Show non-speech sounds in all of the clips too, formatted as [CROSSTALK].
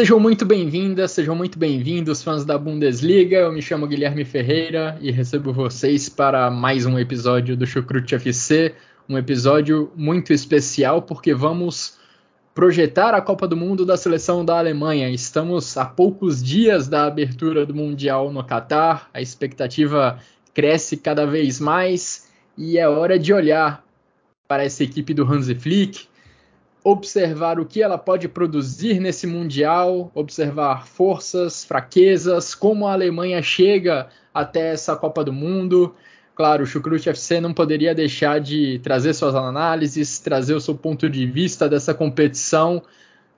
Sejam muito bem-vindas, sejam muito bem-vindos, fãs da Bundesliga. Eu me chamo Guilherme Ferreira e recebo vocês para mais um episódio do Chucrute FC. Um episódio muito especial porque vamos projetar a Copa do Mundo da seleção da Alemanha. Estamos a poucos dias da abertura do Mundial no Catar, a expectativa cresce cada vez mais e é hora de olhar para essa equipe do Hansi Flick, observar o que ela pode produzir nesse Mundial, observar forças, fraquezas, como a Alemanha chega até essa Copa do Mundo. Claro, o Chucrute FC não poderia deixar de trazer suas análises, trazer o seu ponto de vista dessa competição,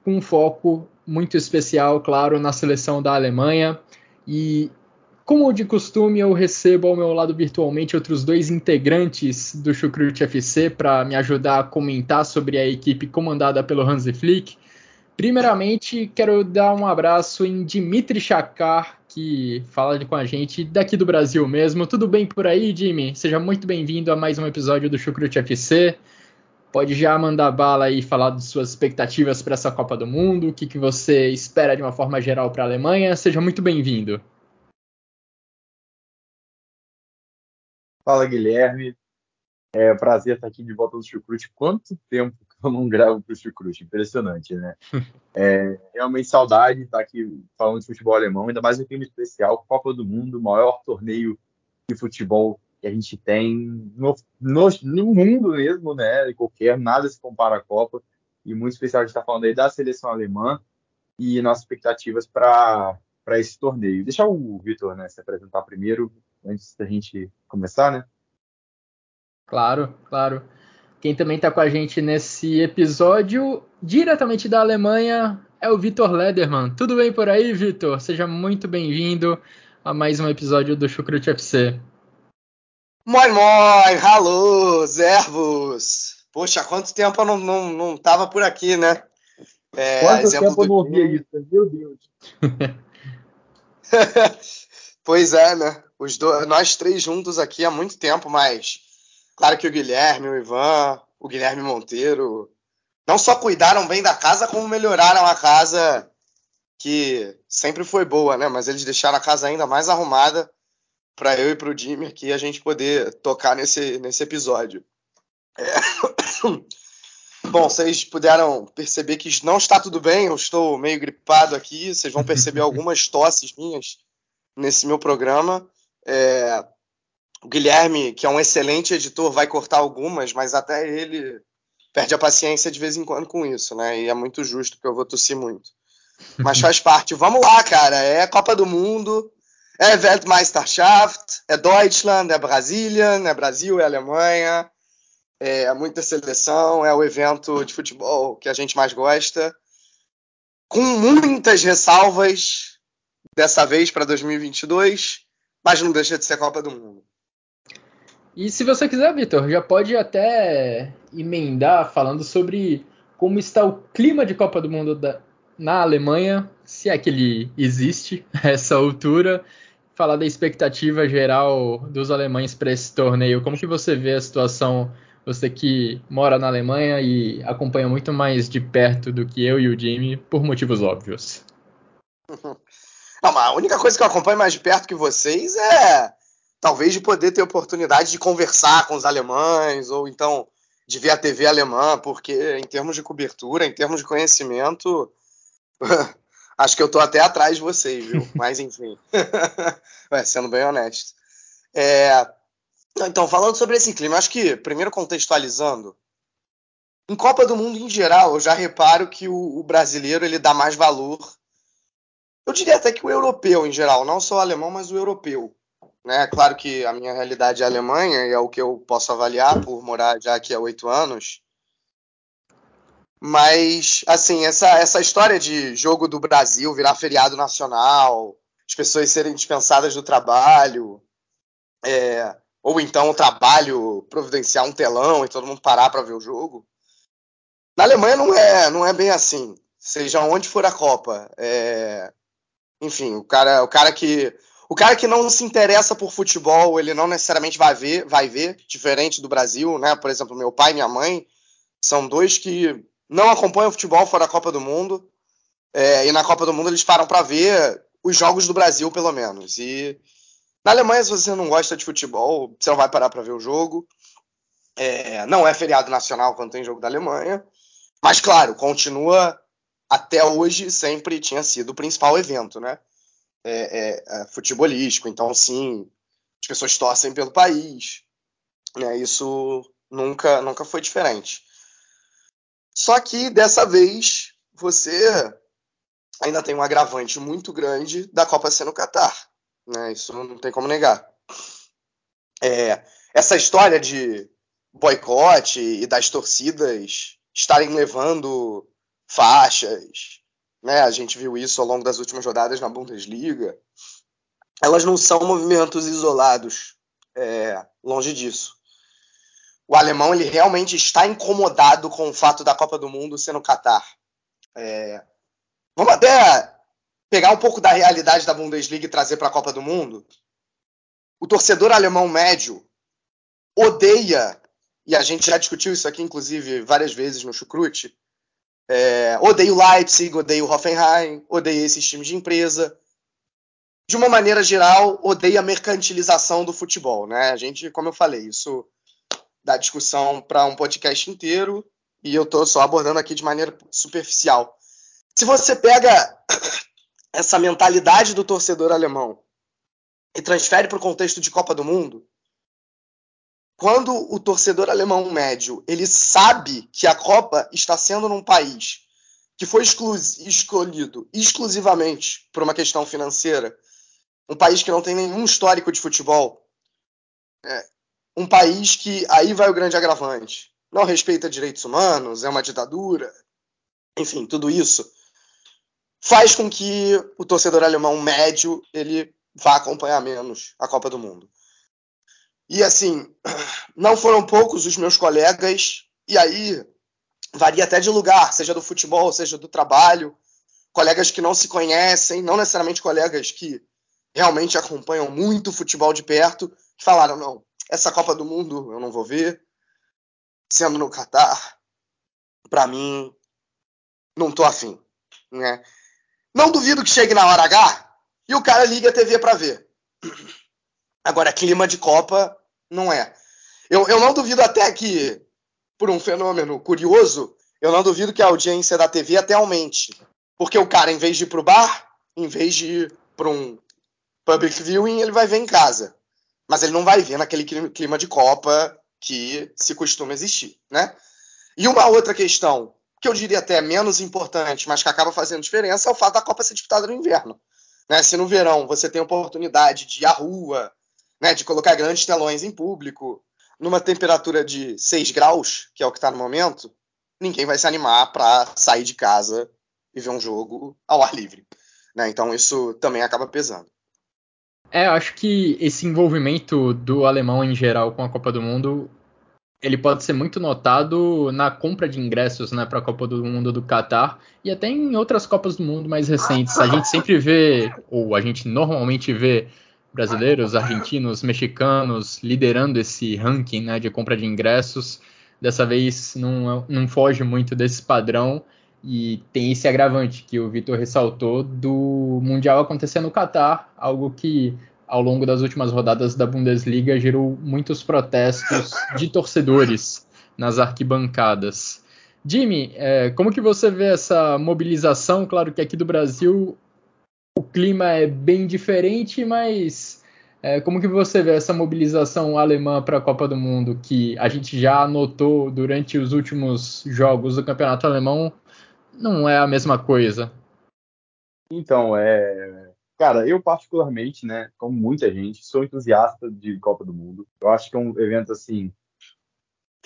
com um foco muito especial, claro, na seleção da Alemanha. E como de costume, eu recebo ao meu lado virtualmente outros dois integrantes do Chucrute FC para me ajudar a comentar sobre a equipe comandada pelo Hansi Flick. Primeiramente, quero dar um abraço em Dimitri Chakar, que fala com a gente daqui do Brasil mesmo. Tudo bem por aí, Jimmy? Seja muito bem-vindo a mais um episódio do Chucrute FC. Pode já mandar bala e falar de suas expectativas para essa Copa do Mundo, o que, que você espera de uma forma geral para a Alemanha. Seja muito bem-vindo. Fala, Guilherme. É um prazer estar aqui de volta no Chucrute. Quanto tempo que eu não gravo para o Chucrute? Impressionante, né? [LAUGHS] É, realmente saudade estar aqui falando de futebol alemão, ainda mais um clima especial, Copa do Mundo, o maior torneio de futebol que a gente tem no, no, no mundo mesmo, né? Qualquer, nada se compara à Copa. E muito especial de estar falando aí da seleção alemã e nossas expectativas para esse torneio. Deixa o Vitor né, se apresentar primeiro, antes da gente começar, né? Claro, claro. Quem também está com a gente nesse episódio, diretamente da Alemanha, é o Vitor Lederman. Tudo bem por aí, Vitor? Seja muito bem-vindo a mais um episódio do Chucrute FC. Moin, moin, alô, servos. Poxa, quanto tempo eu não, não, não tava por aqui, né? É, Quanto tempo eu não ouvia isso? Meu Deus. [LAUGHS] [LAUGHS] pois é, né? Os dois, nós três juntos aqui há muito tempo, mas claro que o Guilherme, o Ivan, o Guilherme Monteiro não só cuidaram bem da casa, como melhoraram a casa que sempre foi boa, né? Mas eles deixaram a casa ainda mais arrumada para eu e para o Jimmy aqui a gente poder tocar nesse, nesse episódio. É... Bom, vocês puderam perceber que não está tudo bem, eu estou meio gripado aqui, vocês vão perceber [LAUGHS] algumas tosses minhas nesse meu programa. É, o Guilherme, que é um excelente editor, vai cortar algumas, mas até ele perde a paciência de vez em quando com isso, né? E é muito justo, porque eu vou tossir muito. Mas faz [LAUGHS] parte. Vamos lá, cara. É Copa do Mundo, é Weltmeisterschaft, é Deutschland, é Brasília, é Brasil, é Alemanha, é muita seleção, é o evento de futebol que a gente mais gosta. Com muitas ressalvas dessa vez para 2022 mas não deixa de ser Copa do Mundo. E se você quiser, Vitor, já pode até emendar falando sobre como está o clima de Copa do Mundo da, na Alemanha, se é que ele existe a [LAUGHS] essa altura, falar da expectativa geral dos alemães para esse torneio. Como que você vê a situação, você que mora na Alemanha e acompanha muito mais de perto do que eu e o Jimmy, por motivos óbvios? [LAUGHS] Não, mas a única coisa que eu acompanho mais de perto que vocês é talvez de poder ter oportunidade de conversar com os alemães, ou então de ver a TV alemã, porque em termos de cobertura, em termos de conhecimento, [LAUGHS] acho que eu tô até atrás de vocês, viu? [LAUGHS] Mas enfim, Ué, sendo bem honesto. É... Então, falando sobre esse clima, acho que, primeiro contextualizando, em Copa do Mundo em geral, eu já reparo que o, o brasileiro ele dá mais valor eu diria até que o europeu em geral, não só o alemão, mas o europeu. Né? Claro que a minha realidade é a Alemanha e é o que eu posso avaliar por morar já aqui há oito anos. Mas, assim, essa, essa história de jogo do Brasil virar feriado nacional, as pessoas serem dispensadas do trabalho, é, ou então o trabalho providenciar um telão e todo mundo parar para ver o jogo. Na Alemanha não é, não é bem assim. Seja onde for a Copa. É, enfim, o cara, o cara que o cara que não se interessa por futebol, ele não necessariamente vai ver, vai ver, diferente do Brasil, né? Por exemplo, meu pai e minha mãe são dois que não acompanham futebol fora da Copa do Mundo. É, e na Copa do Mundo eles param para ver os jogos do Brasil, pelo menos. E na Alemanha, se você não gosta de futebol, você não vai parar para ver o jogo. É, não é feriado nacional quando tem jogo da Alemanha. Mas, claro, continua até hoje, sempre tinha sido o principal evento, né? É, é, é, futebolístico. Então, sim, as pessoas torcem pelo país. Né? Isso nunca, nunca foi diferente. Só que dessa vez você ainda tem um agravante muito grande da Copa ser no Catar. Né? Isso não tem como negar. É, essa história de boicote e das torcidas estarem levando faixas, né? A gente viu isso ao longo das últimas rodadas na Bundesliga. Elas não são movimentos isolados, é, longe disso. O alemão ele realmente está incomodado com o fato da Copa do Mundo ser no Catar. É, vamos até pegar um pouco da realidade da Bundesliga e trazer para a Copa do Mundo. O torcedor alemão médio odeia, e a gente já discutiu isso aqui, inclusive, várias vezes no Chucrute, é, odeio Leipzig, odeio Hoffenheim, odeio esses times de empresa. De uma maneira geral, odeio a mercantilização do futebol, né? A gente, como eu falei, isso dá discussão para um podcast inteiro e eu estou só abordando aqui de maneira superficial. Se você pega essa mentalidade do torcedor alemão e transfere para o contexto de Copa do Mundo, quando o torcedor alemão médio ele sabe que a Copa está sendo num país que foi escolhido exclusivamente por uma questão financeira, um país que não tem nenhum histórico de futebol, é, um país que aí vai o grande agravante, não respeita direitos humanos, é uma ditadura, enfim, tudo isso faz com que o torcedor alemão médio ele vá acompanhar menos a Copa do Mundo. E assim, não foram poucos os meus colegas, e aí varia até de lugar, seja do futebol, seja do trabalho, colegas que não se conhecem, não necessariamente colegas que realmente acompanham muito o futebol de perto, que falaram: não, essa Copa do Mundo eu não vou ver, sendo no Catar, para mim, não tô afim. Né? Não duvido que chegue na hora H e o cara liga a TV para ver. Agora, clima de Copa, não é. Eu, eu não duvido até que, por um fenômeno curioso, eu não duvido que a audiência da TV até aumente. Porque o cara, em vez de ir pro bar, em vez de ir para um public viewing, ele vai ver em casa. Mas ele não vai ver naquele clima de Copa que se costuma existir, né? E uma outra questão, que eu diria até menos importante, mas que acaba fazendo diferença, é o fato da Copa ser disputada no inverno. Né? Se no verão você tem a oportunidade de ir à rua, né, de colocar grandes telões em público, numa temperatura de 6 graus, que é o que está no momento, ninguém vai se animar para sair de casa e ver um jogo ao ar livre. Né? Então isso também acaba pesando. É, acho que esse envolvimento do alemão em geral com a Copa do Mundo ele pode ser muito notado na compra de ingressos né, para a Copa do Mundo do Catar e até em outras Copas do Mundo mais recentes. A gente sempre vê, ou a gente normalmente vê brasileiros, argentinos, mexicanos liderando esse ranking né, de compra de ingressos. Dessa vez não, não foge muito desse padrão e tem esse agravante que o Vitor ressaltou do Mundial acontecer no Catar, algo que ao longo das últimas rodadas da Bundesliga gerou muitos protestos de torcedores nas arquibancadas. Jimmy, é, como que você vê essa mobilização? Claro que aqui do Brasil o clima é bem diferente, mas é, como que você vê essa mobilização alemã para a Copa do Mundo que a gente já notou durante os últimos jogos do Campeonato Alemão? Não é a mesma coisa. Então, é Cara, eu particularmente, né, como muita gente, sou entusiasta de Copa do Mundo. Eu acho que é um evento assim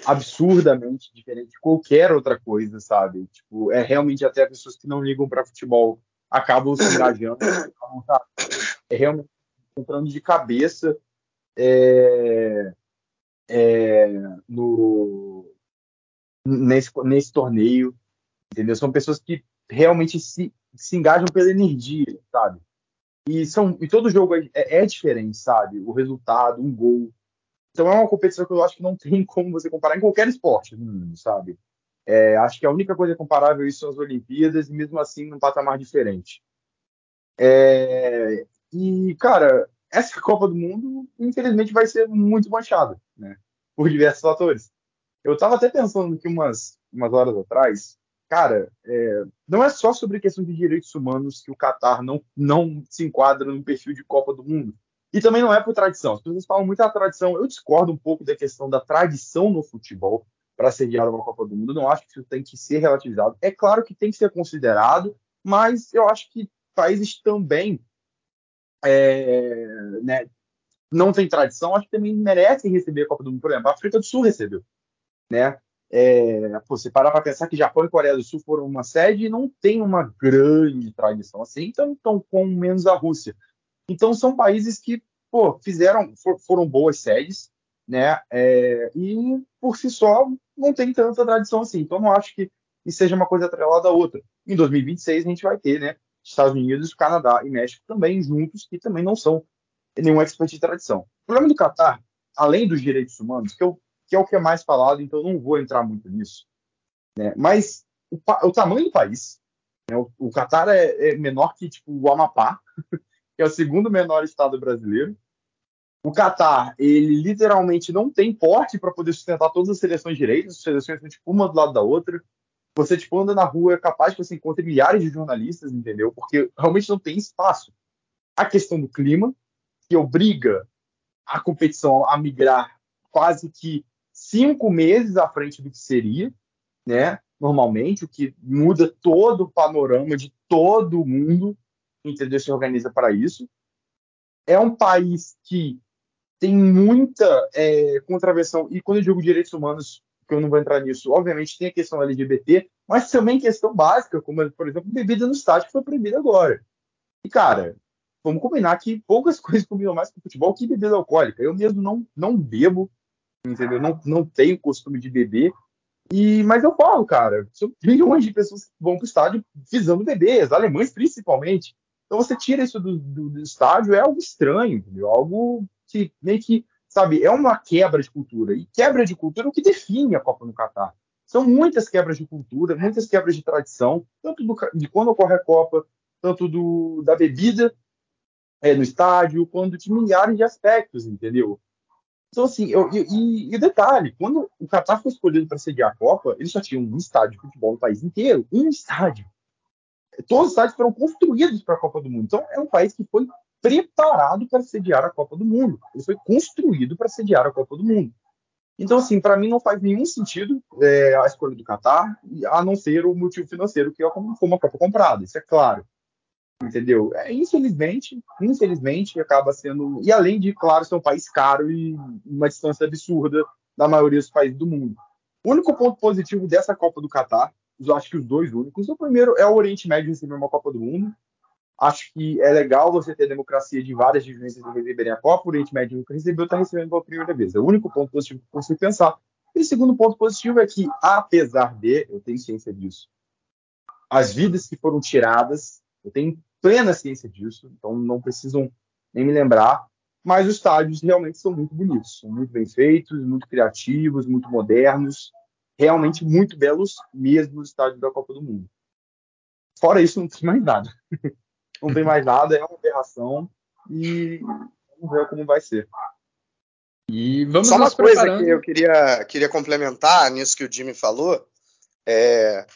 absurdamente diferente de qualquer outra coisa, sabe? Tipo, é realmente até pessoas que não ligam para futebol acabam se engajando, [COUGHS] é realmente entrando de cabeça é, é, no nesse, nesse torneio, entendeu? São pessoas que realmente se, se engajam pela energia, sabe? E, são, e todo jogo é, é, diferente, sabe? O resultado, um gol. Então é uma competição que eu acho que não [LAUGHS] tem como você comparar em qualquer esporte mundo, sabe? É, acho que a única coisa comparável isso são as Olimpíadas, e mesmo assim num patamar diferente. É, e, cara, essa Copa do Mundo, infelizmente, vai ser muito manchada, né? Por diversos fatores. Eu estava até pensando que umas, umas horas atrás, cara, é, não é só sobre questão de direitos humanos que o Qatar não, não se enquadra no perfil de Copa do Mundo. E também não é por tradição. As pessoas falam muito da tradição. Eu discordo um pouco da questão da tradição no futebol para sediar uma Copa do Mundo. Não acho que isso tem que ser relativizado. É claro que tem que ser considerado, mas eu acho que países também é, né, não têm tradição, acho que também merecem receber a Copa do Mundo. Por exemplo, a África do Sul recebeu. Né? É, pô, você parar para pensar que Japão e Coreia do Sul foram uma sede e não tem uma grande tradição assim, então estão com menos a Rússia. Então são países que pô, fizeram, for, foram boas sedes, né? É, e por si só não tem tanta tradição assim. Então não acho que isso seja uma coisa atrelada à outra. Em 2026 a gente vai ter, né? Estados Unidos, Canadá e México também juntos, que também não são nenhum expert de tradição. O problema do Catar, além dos direitos humanos, que eu que é o que é mais falado, então não vou entrar muito nisso. Né? Mas o, o, tamanho do país, né? o, Catar é, é, menor que tipo, o Amapá, [LAUGHS] que é o segundo menor estado brasileiro. O Catar, ele literalmente não tem porte para poder sustentar todas as seleções direitas, as seleções são tipo, uma do lado da outra. Você tipo, anda na rua, é capaz que você encontre milhares de jornalistas, entendeu? Porque realmente não tem espaço. A questão do clima, que obriga a competição a migrar quase que cinco meses à frente do que seria, né? Normalmente, o que muda todo o panorama de todo mundo, entendeu? Se organiza para isso. É um país que tem muita é, contravenção, e quando eu digo direitos humanos, que eu não vou entrar nisso, obviamente tem a questão LGBT, mas também questão básica, como, por exemplo, bebida no estádio, que foi proibida agora. E, cara, vamos combinar que poucas [LAUGHS] coisas combinam mais com futebol que bebida alcoólica. Eu mesmo não, não bebo, entendeu? Não, não tenho costume de beber. E, mas eu falo, cara, milhões de pessoas que vão para o estádio visando bebês, alemães principalmente. Então você tira isso do, do, do, estádio, é algo estranho, entendeu? Algo que meio que, sabe, é uma quebra de cultura. E quebra de cultura é o que define a Copa no Catar. São muitas quebras de cultura, muitas quebras de tradição, tanto do, de quando ocorre a Copa, tanto do, da bebida é, no estádio, quanto de milhares de aspectos, entendeu? Então, assim, eu, e, e detalhe, quando o Qatar foi escolhido para sediar a Copa, eles só tinham um estádio de futebol no país inteiro, um estádio. Todos os estádios foram construídos para a Copa do Mundo. Então, é um país que foi preparado para sediar a Copa do Mundo. Ele foi construído para sediar a Copa do Mundo. Então, assim, para mim não faz nenhum sentido é, a escolha do Qatar, a não ser o motivo financeiro, que é como uma Copa comprada, isso é claro entendeu? É, infelizmente, infelizmente acaba sendo e além de claro ser um país caro e uma distância absurda da maioria dos países do mundo. O único ponto positivo dessa Copa do Catar, eu acho que os dois únicos, o primeiro é o Oriente Médio receber uma Copa do Mundo. Acho que é legal você ter democracia de várias regiões receberem a Copa. O Oriente Médio nunca recebeu, está recebendo pela primeira vez. É o único ponto positivo que eu consigo pensar. E o segundo ponto positivo é que, apesar de, eu tenho ciência disso, as vidas que foram tiradas, eu tenho plena ciência disso, então não precisam nem me lembrar. Mas os estádios realmente são muito bonitos, são muito bem feitos, muito criativos, muito modernos, realmente muito belos mesmo os estádios da Copa do Mundo. Fora isso, não tem mais nada. [LAUGHS] não tem mais nada, é uma aberração e vamos ver como vai ser. E vamos Só uma coisa preparando. que eu queria, queria complementar nisso que o Jimmy falou. É,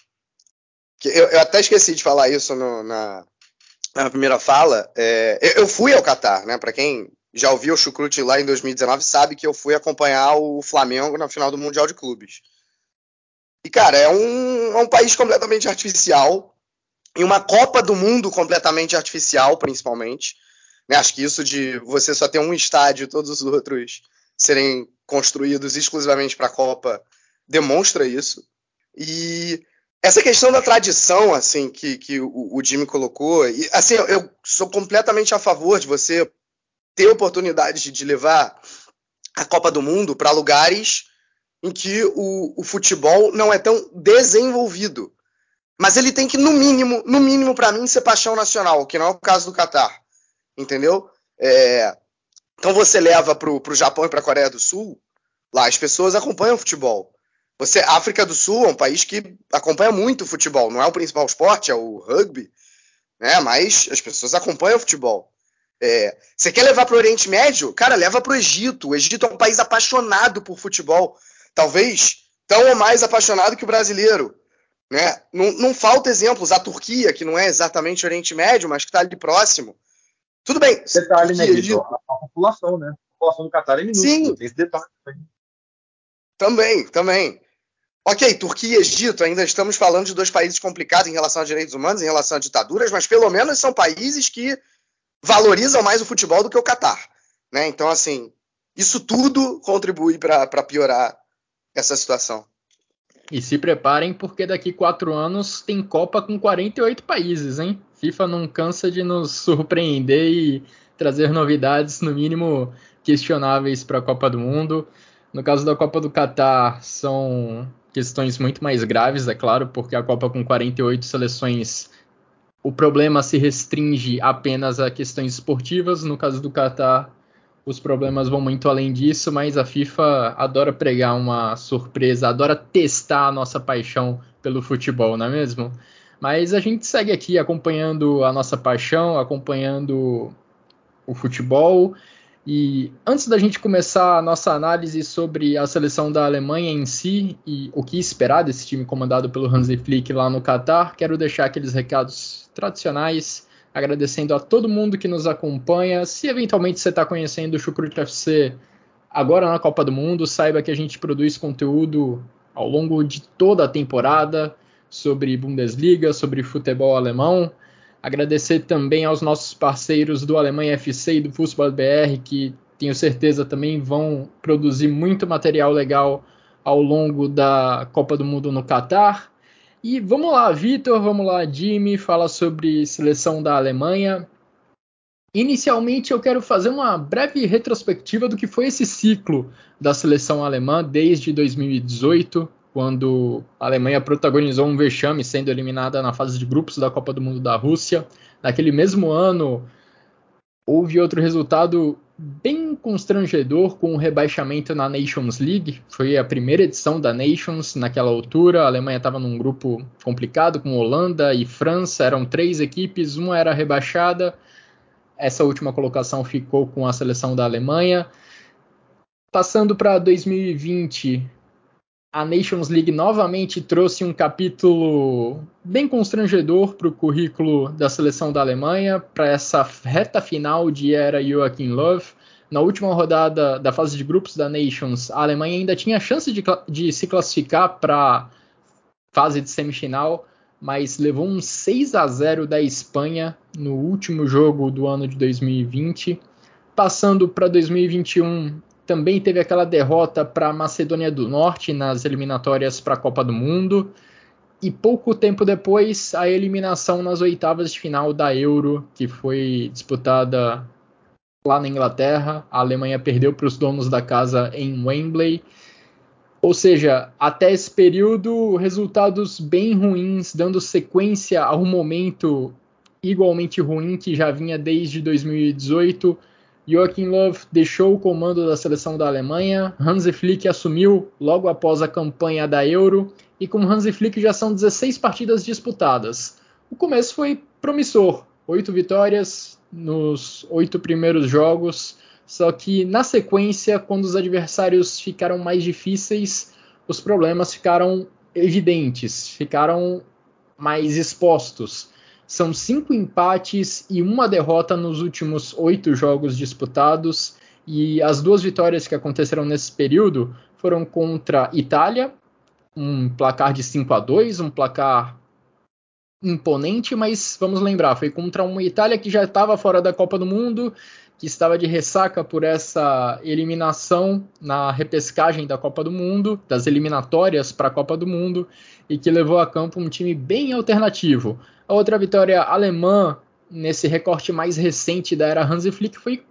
eu, eu até esqueci de falar isso no, na, na primeira fala, é, eu fui ao Catar, né? Para quem já ouviu o Chucrute lá em 2019, sabe que eu fui acompanhar o Flamengo na final do Mundial de Clubes. E, cara, é um, é um país completamente artificial. em uma Copa do Mundo completamente artificial, principalmente. Né? Acho que isso de você só ter um estádio e todos os outros serem construídos exclusivamente para a Copa demonstra isso. E essa questão da tradição, assim, que, que o, o Jimmy colocou, e, assim, eu, sou completamente a favor de você ter oportunidade de levar a Copa do Mundo para lugares em que o, o, futebol não é tão desenvolvido. Mas ele tem que, no mínimo, no mínimo, para mim, ser paixão nacional, que não é o caso do Catar. Entendeu? É, então você leva para o Japão e para a Coreia do Sul, lá as pessoas acompanham futebol. Você, África do Sul é um país que acompanha muito futebol. Não é o principal esporte, é o rugby, né? Mas as pessoas acompanham futebol. É, você quer levar para o Oriente Médio? Cara, leva para o Egito. O Egito é um país apaixonado por futebol. Talvez tão ou mais apaixonado que o brasileiro. Né? Não, não falta exemplos. A Turquia, que não é exatamente Oriente Médio, mas que está ali próximo. Tudo bem. Detalhe, né, Egito, a, a, população, né? A população do Catar é minúscula. Sim. Tem esse detalhe também. Também, também. Ok, Turquia e Egito, ainda estamos falando de dois países complicados em relação a direitos humanos, em relação a ditaduras, mas pelo menos são países que valorizam mais o futebol do que o Catar. Né? Então, assim, isso tudo contribui para piorar essa situação. E se preparem, porque daqui quatro anos tem Copa com 48 países, hein? FIFA não cansa de nos surpreender e trazer novidades, no mínimo questionáveis para a Copa do Mundo. No caso da Copa do Catar, são questões muito mais graves, é claro, porque a Copa com 48 seleções, o problema se restringe apenas a questões esportivas. No caso do Catar, os problemas vão muito além disso, mas a FIFA adora pregar uma surpresa, adora testar a nossa paixão pelo futebol, não é mesmo? Mas a gente segue aqui acompanhando a nossa paixão, acompanhando o futebol. E antes da gente começar a nossa análise sobre a seleção da Alemanha em si e o que esperar desse time comandado pelo Hansi Flick lá no Catar, quero deixar aqueles recados tradicionais agradecendo a todo mundo que nos acompanha. Se eventualmente você está conhecendo o Chucrute FC agora na Copa do Mundo, saiba que a gente produz conteúdo ao longo de toda a temporada sobre Bundesliga, sobre futebol alemão. Agradecer também aos nossos parceiros do Alemanha FC e do Fußball BR, que tenho certeza também vão produzir muito material legal ao longo da Copa do Mundo no Catar. E vamos lá, Vitor, vamos lá, Jimmy, fala sobre seleção da Alemanha. Inicialmente, eu quero fazer uma breve retrospectiva do que foi esse ciclo da seleção alemã desde 2018, quando a Alemanha protagonizou um vexame sendo eliminada na fase de grupos da Copa do Mundo da Rússia. Naquele mesmo ano, houve outro resultado bem constrangedor com o rebaixamento na Nations League. Foi a primeira edição da Nations naquela altura. A Alemanha estava num grupo complicado com Holanda e França. Eram três equipes, uma era rebaixada. Essa última colocação ficou com a seleção da Alemanha. Passando para 2020, a Nations League novamente trouxe um capítulo bem constrangedor para o currículo da seleção da Alemanha, para essa reta final de era Joachim Löw. Na última rodada da fase de grupos da Nations, a Alemanha ainda tinha chance de, de se classificar para fase de semifinal, mas levou um 6 a 0 da Espanha no último jogo do ano de 2020. Passando para 2021, também teve aquela derrota para a Macedônia do Norte nas eliminatórias para a Copa do Mundo. E pouco tempo depois, a eliminação nas oitavas de final da Euro, que foi disputada lá na Inglaterra. A Alemanha perdeu para os donos da casa em Wembley. Ou seja, até esse período, resultados bem ruins, dando sequência a um momento igualmente ruim que já vinha desde 2018 Joachim Löw deixou o comando da seleção da Alemanha, Hansi Flick assumiu logo após a campanha da Euro e com Hansi Flick já são 16 partidas disputadas. O começo foi promissor, oito vitórias nos oito primeiros jogos, só que na sequência, quando os adversários ficaram mais difíceis, os problemas ficaram evidentes, ficaram mais expostos. São cinco empates e uma derrota nos últimos oito jogos disputados. E as duas vitórias que aconteceram nesse período foram contra Itália, um placar de 5 a 2, um placar imponente, mas vamos lembrar, foi contra uma Itália que já estava fora da Copa do Mundo, que estava de ressaca por essa eliminação na repescagem da Copa do Mundo, das eliminatórias para a Copa do Mundo, e que levou a campo um time bem alternativo. A outra vitória alemã nesse recorte mais recente da era Hansi Flick foi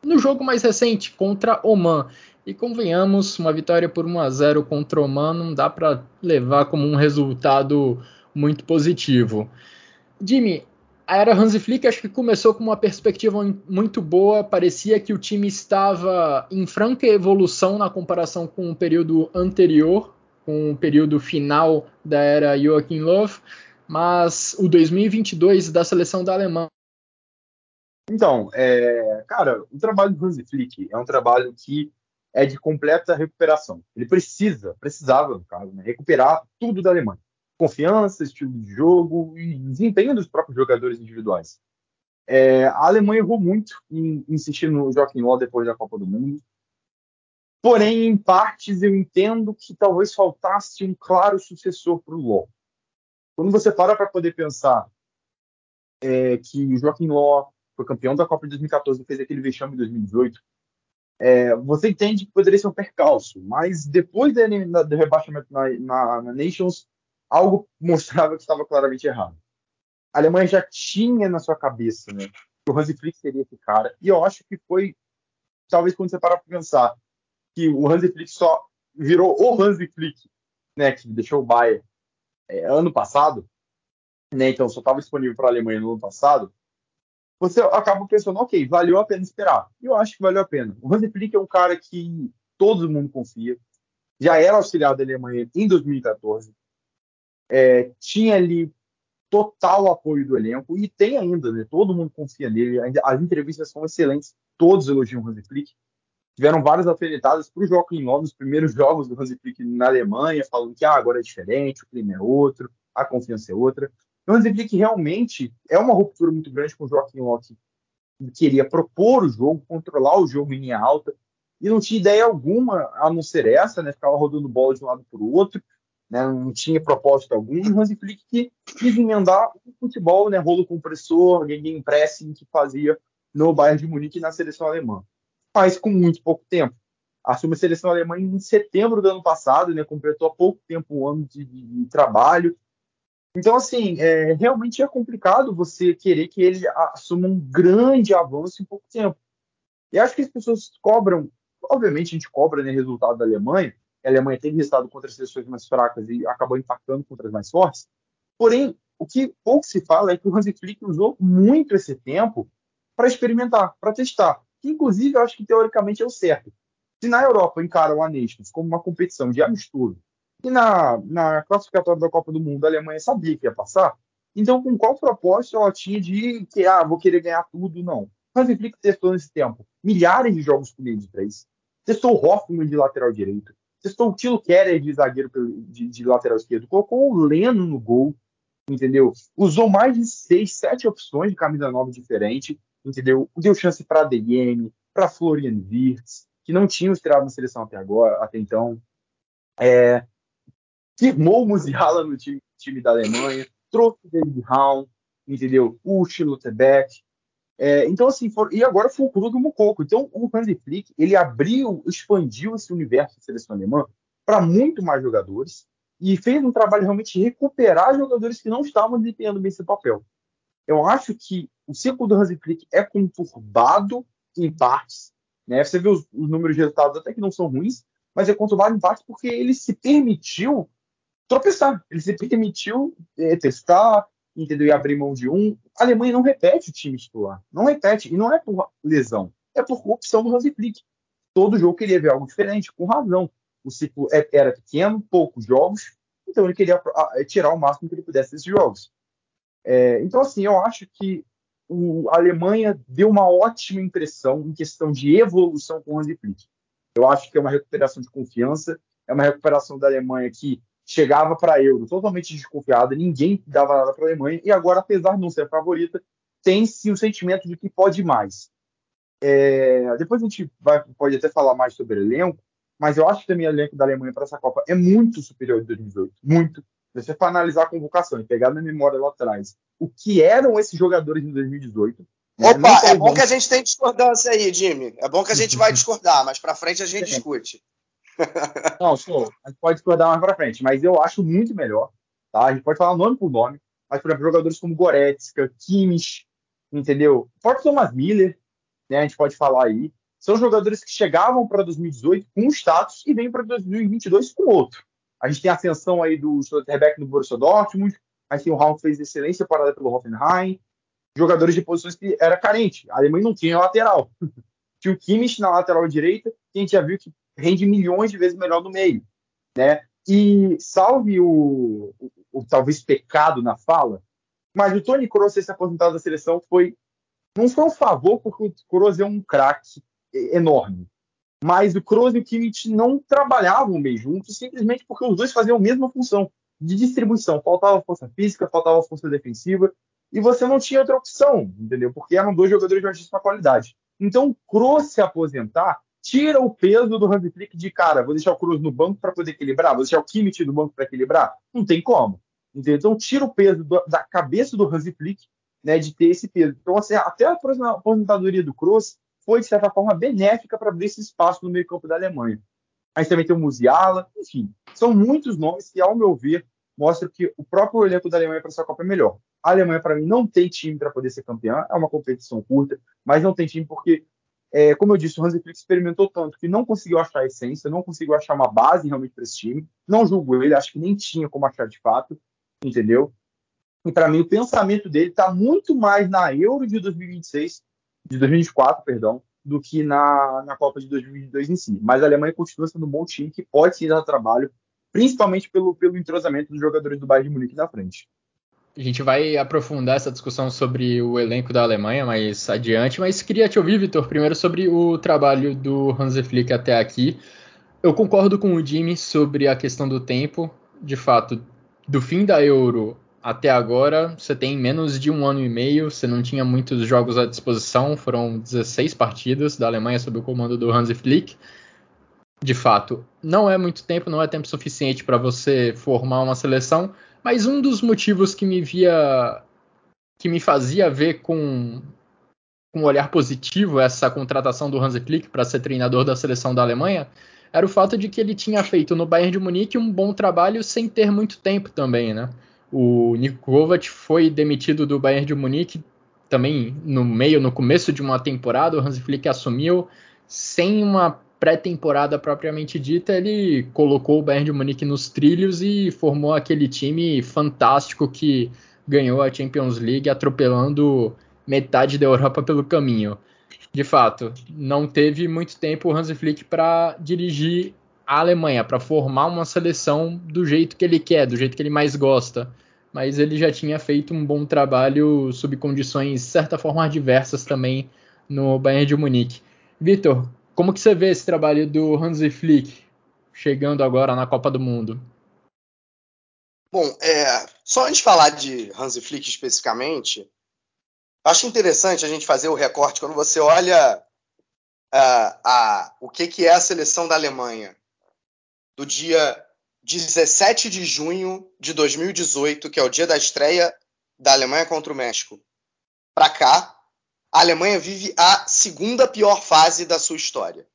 no jogo mais recente contra Oman. E convenhamos, uma vitória por 1 a 0 contra Oman não dá para levar como um resultado muito positivo. Jimmy, a era Hansi Flick acho que começou com uma perspectiva muito boa. Parecia que o time estava em franca evolução na comparação com o período anterior, com o período final da era Joachim Löw. Mas o 2022 da seleção da Alemanha então, é, cara, o trabalho do Hansi Flick é um trabalho que é de completa recuperação. Ele precisa, precisava, no caso, né, recuperar tudo da Alemanha confiança, estilo de jogo e desempenho dos próprios jogadores individuais. É, a Alemanha errou muito em insistir no Joaquim Loh depois da Copa do Mundo. Porém, em partes, eu entendo que talvez faltasse um claro sucessor para o Loh. Quando você para para poder pensar é, que o Joaquim Loh foi campeão da Copa de 2014 e fez aquele vexame em 2018, é, você entende que poderia ser um percalço, mas depois do rebaixamento na, na, na Nations, algo mostrava que estava claramente errado. A Alemanha já tinha na sua cabeça né, que o Hansi Flick seria esse cara, e eu acho que foi, talvez quando você parar para pensar, que o Hansi Flick só virou o Hansi Flick, né, que deixou o Bayern é, ano passado, né, então só estava disponível para a Alemanha no ano passado, você acaba pensando, ok, valeu a pena esperar. Eu acho que valeu a pena. O Hansi Flick é um cara que todo mundo confia, já era auxiliar da Alemanha em 2014, é, tinha ali total apoio do elenco e tem ainda, né? Todo mundo confia nele. As entrevistas são excelentes, todos elogiam o Hansi Flick. Tiveram várias alfinetadas para o Joaquim Love nos primeiros jogos do Hansi Flick na Alemanha, falando que ah, agora é diferente, o clima é outro, a confiança é outra. O Hansi Flick realmente é uma ruptura muito grande com o Joaquim Love, que queria propor o jogo, controlar o jogo em linha alta, e não tinha ideia alguma a não ser essa, né? Ficava rodando bola de um lado para o outro né, não tinha propósito algum, e o Hansi Flick que quis emendar o futebol, né, rolo compressor, ninguém pressing que fazia no Bayern de Munique e na seleção alemã. Mas com muito pouco tempo. Assume a seleção alemã em setembro do ano passado, né, completou há pouco tempo um ano de, de, de trabalho. Então, assim, é, realmente é complicado você querer que ele assuma um grande avanço em pouco tempo. E acho que as pessoas cobram, obviamente a gente cobra né, resultado da Alemanha, a Alemanha teve resultado contra as seleções mais fracas e acabou impactando contra as mais fortes. Porém, o que pouco se fala é que o Hansi Flick usou muito esse tempo para experimentar, para testar. Que, inclusive, eu acho que teoricamente é o certo. Se na Europa encaram a Nations como uma competição de amistoso e na, na classificatória da Copa do Mundo a Alemanha sabia que ia passar, então com qual propósito ela tinha de que, ah, vou querer ganhar tudo? Não. Hansi Flick testou nesse tempo milhares de jogos com meio de três, testou o Hoffman de lateral direito, testou o Tilo Keller de zagueiro de, de, lateral esquerdo, colocou o Leno no gol, entendeu? Usou mais de seis, sete opções de camisa nova diferente, entendeu? Deu chance para DM, para Florian Wirtz, que não tinham estreado na seleção até agora, até então. É, firmou o Musiala no time, time, da Alemanha, trouxe o David Raum, entendeu? O Schilottebeck, é, então, assim, for, e agora foi o clube do Mucoco. Então, o Hansi Flick, ele abriu, expandiu esse universo de seleção alemã para muito mais jogadores e fez um trabalho realmente de recuperar jogadores que não estavam desempenhando bem esse papel. Eu acho que o ciclo do Hansi Flick é conturbado em partes. Né? Você vê os, os números de resultados até que não são ruins, mas é conturbado em partes porque ele se permitiu tropeçar. Ele se permitiu é, testar, entendeu? E abrir mão de um. A Alemanha não repete o time titular. Não repete. E não é por lesão. É por opção do Hansi Flick. Todo jogo queria ver algo diferente, com razão. O ciclo é, era pequeno, poucos jogos, então ele queria tirar o máximo que ele pudesse desses jogos. É, então, assim, eu acho que o, a Alemanha deu uma ótima impressão em questão de evolução com o Hansi Flick. Eu acho que é uma recuperação de confiança, é uma recuperação da Alemanha que chegava para a Euro totalmente desconfiada, ninguém dava nada para a Alemanha, e agora, apesar de não ser a favorita, tem-se o sentimento de que pode mais. É, depois a gente vai, pode até falar mais sobre o elenco, mas eu acho que também o elenco da Alemanha para essa Copa é muito superior de 2018, muito. Se você for analisar a convocação e pegar na memória lá atrás o que eram esses jogadores em 2018. Né? Opa, é bom que a gente tem discordância aí, Jimmy. É bom que a gente vai [LAUGHS] discordar, mas para frente a gente é. discute. [LAUGHS] Não, show. A gente pode discordar mais para frente, mas eu acho muito melhor. Tá? A gente pode falar nome por nome, mas, por exemplo, jogadores como Goretzka, Kimmich, entendeu? O próprio Thomas Miller, né? A gente pode falar aí. São jogadores que chegavam para 2018 com um status e vêm para 2022 com outro. A gente tem a ascensão aí do Schlotterbeck no Borussia Dortmund, mas tem o que fez excelência parada pelo Hoffenheim. Jogadores de posições que era carente. A Alemanha não tinha lateral. [LAUGHS] tinha o Kimmich na lateral direita, que a gente já viu que rende milhões de vezes melhor no meio. Né? E salve o, o, o talvez pecado na fala, mas o Tony Kroos ser aposentado da seleção foi não foi um favor porque o Kroos é um craque enorme. Mas o Kroos e o Kimmich não trabalhavam bem juntos, simplesmente porque os dois faziam a mesma função de distribuição. Faltava força física, faltava força defensiva, e você não tinha outra opção, entendeu? Porque eram dois jogadores de altíssima qualidade. Então, o Kroos se aposentar tira o peso do Hansi Flick de cara, vou deixar o Kroos no banco para poder equilibrar, vou deixar o Kimmich no banco para equilibrar? Não tem como. Entendeu? Então, tira o peso do, da cabeça do Hansi Flick né, de ter esse peso. Então, assim, até a aposentadoria do Kroos foi, de certa forma, benéfica para abrir esse espaço no meio-campo da Alemanha. A gente também tem o Musiala, enfim, são muitos nomes que, ao meu ver, mostram que o próprio elenco da Alemanha para essa Copa é melhor. A Alemanha, para mim, não tem time para poder ser campeã, é uma competição curta, mas não tem time porque, é, como eu disse, o Hansi Flick experimentou tanto que não conseguiu achar a essência, não conseguiu achar uma base realmente para esse time. Não julgo ele, acho que nem tinha como achar de fato, entendeu? E para mim, o pensamento dele está muito mais na Euro de 2026, de 2024, perdão, do que na, na Copa de 2022 em si. Mas a Alemanha continua sendo um bom time que pode sim dar trabalho, principalmente pelo, pelo entrosamento dos jogadores do Bayern de Munique na frente. A gente vai aprofundar essa discussão sobre o elenco da Alemanha mais adiante, mas queria te ouvir, Vitor, primeiro sobre o trabalho do Hansi Flick até aqui. Eu concordo com o Jimmy sobre a questão do tempo. De fato, do fim da Euro até agora, você tem menos de um ano e meio, você não tinha muitos jogos à disposição, foram 16 partidas da Alemanha sob o comando do Hansi Flick. De fato, não é muito tempo, não é tempo suficiente para você formar uma seleção, mas um dos motivos que me via que me fazia ver com, com um olhar positivo essa contratação do Hansi Flick para ser treinador da seleção da Alemanha era o fato de que ele tinha feito no Bayern de Munique um bom trabalho sem ter muito tempo também, né? O Nico Kovac foi demitido do Bayern de Munique também no meio, no começo de uma temporada. O Hans Flick assumiu sem uma pré-temporada propriamente dita. Ele colocou o Bayern de Munique nos trilhos e formou aquele time fantástico que ganhou a Champions League, atropelando metade da Europa pelo caminho. De fato, não teve muito tempo o Hans Flick para dirigir a Alemanha para formar uma seleção do jeito que ele quer, do jeito que ele mais gosta. Mas ele já tinha feito um bom trabalho sob condições, de certa forma, adversas também no Bayern de Munique. Vitor, como que você vê esse trabalho do Hansi Flick chegando agora na Copa do Mundo? Bom, é, só antes de falar de Hansi Flick especificamente, acho interessante a gente fazer o recorte quando você olha uh, a, o que, que é a seleção da Alemanha do dia 17 de junho de 2018, que é o dia da estreia da Alemanha contra o México, para cá, a Alemanha vive a segunda pior fase da sua história.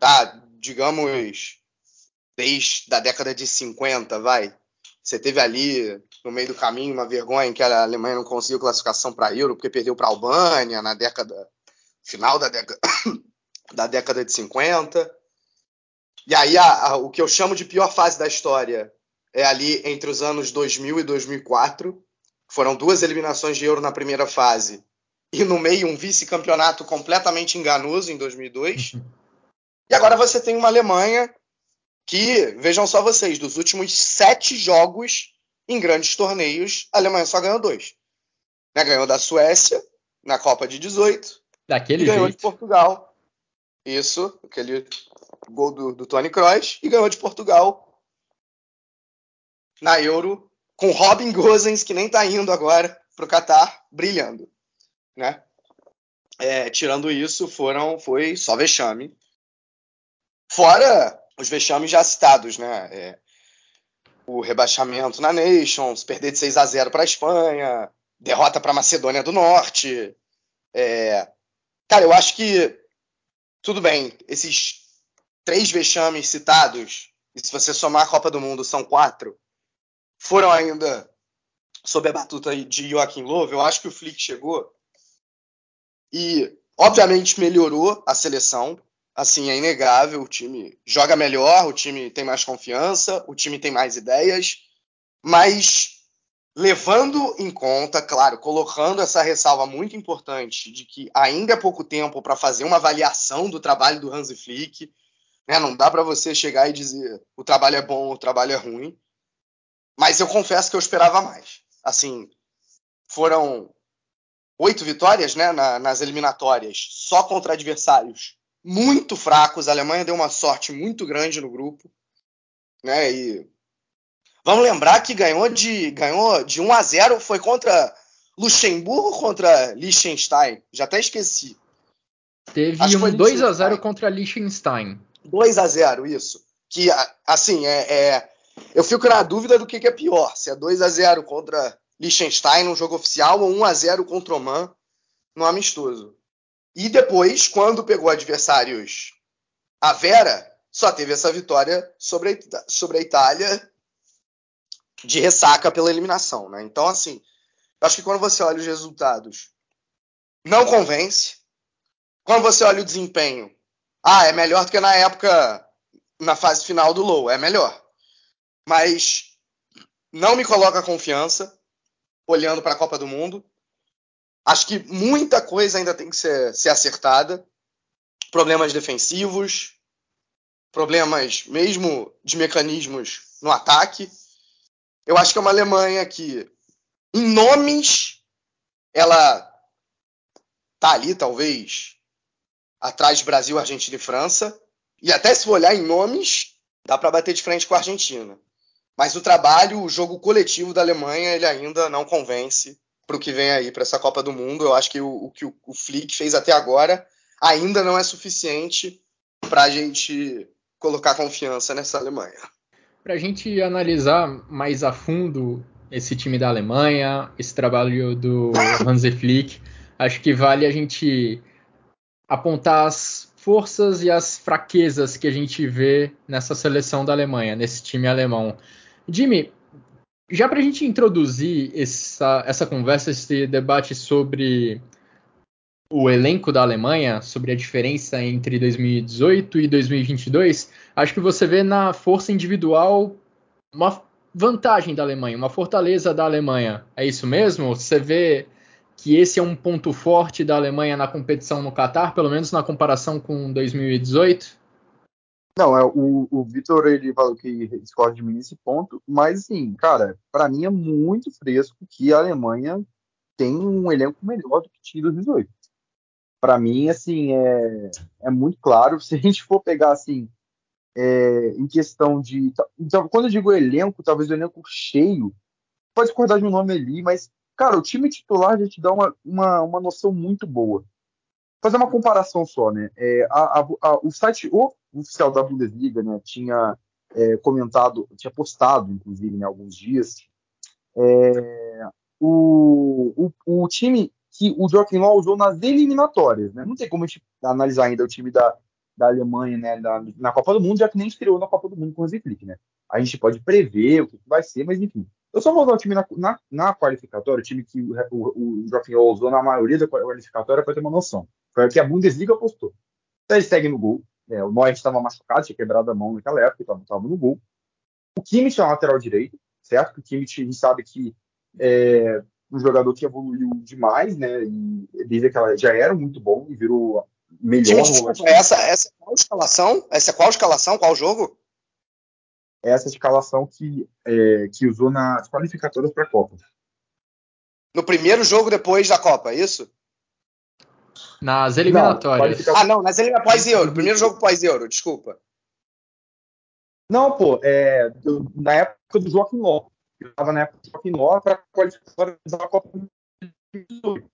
Tá? Digamos, desde a década de 50, vai. Você teve ali, no meio do caminho, uma vergonha em que a Alemanha não conseguiu classificação para Euro, porque perdeu para a Albânia na década. final da década, [COUGHS] da década de 50. E aí, a, a, o que eu chamo de pior fase da história é ali entre os anos 2000 e 2004. Foram duas eliminações de Euro na primeira fase. E no meio, um vice-campeonato completamente enganoso em 2002. [LAUGHS] E agora você tem uma Alemanha que, vejam só vocês, dos últimos sete jogos em grandes torneios, a Alemanha só ganhou dois. Né? Ganhou da Suécia na Copa de 18. Daquele e ganhou jeito. de Portugal. Isso, aquele gol do, do Tony Kroos, e ganhou de Portugal na Euro, com Robin Gosens, que nem está indo agora para o Qatar, brilhando. Né? É, tirando isso, foram foi só vexame. Fora os vexames já citados, né? É, o rebaixamento na Nations, perder de 6 a 0 para a Espanha, derrota para a Macedônia do Norte. É... Cara, eu acho que tudo bem, esses três vexames citados, e se você somar a Copa do Mundo são quatro, foram ainda sob a batuta de Joaquim Love. Eu acho que o Flick chegou e, obviamente, melhorou a seleção. Assim, é inegável. O time joga melhor, o time tem mais confiança, o time tem mais ideias. Mas, levando em conta, claro, colocando essa ressalva muito importante de que ainda é pouco tempo para fazer uma avaliação do trabalho do Hansi Flick. Né? Não dá para você chegar e dizer o trabalho é bom, o trabalho é ruim. Mas eu confesso que eu esperava mais. Assim, foram oito vitórias né, na, nas eliminatórias, só contra adversários muito fracos. A Alemanha deu uma sorte muito grande no grupo. Né, e vamos lembrar que ganhou de, ganhou de 1 a 0 foi contra Luxemburgo contra Liechtenstein. Já até esqueci. Teve Acho um 2 a 0 contra Liechtenstein. 2 a 0 isso. Que, assim, é, é, eu fico na dúvida do que, que é pior. Se é 2 a 0 contra Liechtenstein no jogo oficial ou 1 a 0 contra Oman no amistoso. E depois, quando pegou adversários a Vera, só teve essa vitória sobre a, sobre a Itália de ressaca pela eliminação. Né? Então, assim, eu acho que quando você olha os resultados, não convence. Quando você olha o desempenho, ah, é melhor do que na época, na fase final do Low, é melhor. Mas não me coloca confiança olhando para a Copa do Mundo. Acho que muita coisa ainda tem que ser, ser acertada. Problemas defensivos, problemas mesmo de mecanismos no ataque. Eu acho que é uma Alemanha que, em nomes, ela tá ali, talvez, atrás de Brasil, Argentina e França. E até se for olhar em nomes, dá para bater de frente com a Argentina. Mas o trabalho, o jogo coletivo da Alemanha, ele ainda não convence para o que vem aí, para essa Copa do Mundo. Eu acho que o, o que o, o Flick fez até agora ainda não é suficiente para a gente colocar confiança nessa Alemanha. Para a gente analisar mais a fundo esse time da Alemanha, esse trabalho do Hansi Flick, acho que vale a gente apontar as forças e as fraquezas que a gente vê nessa seleção da Alemanha, nesse time alemão. Jimmy, já para a gente introduzir essa, essa conversa, esse debate sobre o elenco da Alemanha, sobre a diferença entre 2018 e 2022, acho que você vê na força individual uma vantagem da Alemanha, uma fortaleza da Alemanha. É isso mesmo? Você vê que esse é um ponto forte da Alemanha na competição no Catar, pelo menos na comparação com 2018? Não, é, o, o Vitor ele falou que discorda de mim nesse ponto, mas assim, cara, para mim é muito fresco que a Alemanha tem um elenco melhor do que tinha em 2018. Para mim, assim, é, é muito claro. [LAUGHS] Se a gente for pegar assim, é, em questão de. Então, quando eu digo elenco, talvez o elenco cheio, pode discordar de um nome ali, mas, cara, o time titular já te dá uma, uma, uma noção muito boa fazer uma comparação só, né? É, a, a, a, o site oficial da Bundesliga, né, tinha é, comentado, tinha postado, inclusive, né, alguns dias, é, o, o, o, time que o Joaquim Law usou nas eliminatórias, né? Não tem como a gente analisar ainda o time da, da Alemanha, né, da, na Copa do Mundo, já que nem estreou na Copa do Mundo com o Hansi Flick, né? A gente pode prever o que vai ser, mas enfim. Eu só vou usar o time na, na, na qualificatória, o time que o, o, o Joaquim usou na maioria da qualificatória, para ter uma noção. Foi o que a Bundesliga apostou. Então ele segue no gol. É, o Neuer estava machucado, tinha quebrado a mão naquela época, então estava no gol. O Kimmich é um lateral direito, certo? Que o Kimmich, a gente sabe que é um jogador que evoluiu demais, né? E desde aquela já era muito bom e virou melhor. Essa, essa é qual escalação? Essa é qual escalação? Qual jogo? Essa escalação que, é, que usou nas qualificatórias para a Copa. No primeiro jogo depois da Copa, é isso? Nas eliminatórias. Não, ah, não, nas eliminatórias pós-euro. Primeiro jogo pós-euro, desculpa. Não, pô, é, na época do Joaquim Ló. Eu tava na época do Joaquim Ló para qualificar a Copa do Mundo.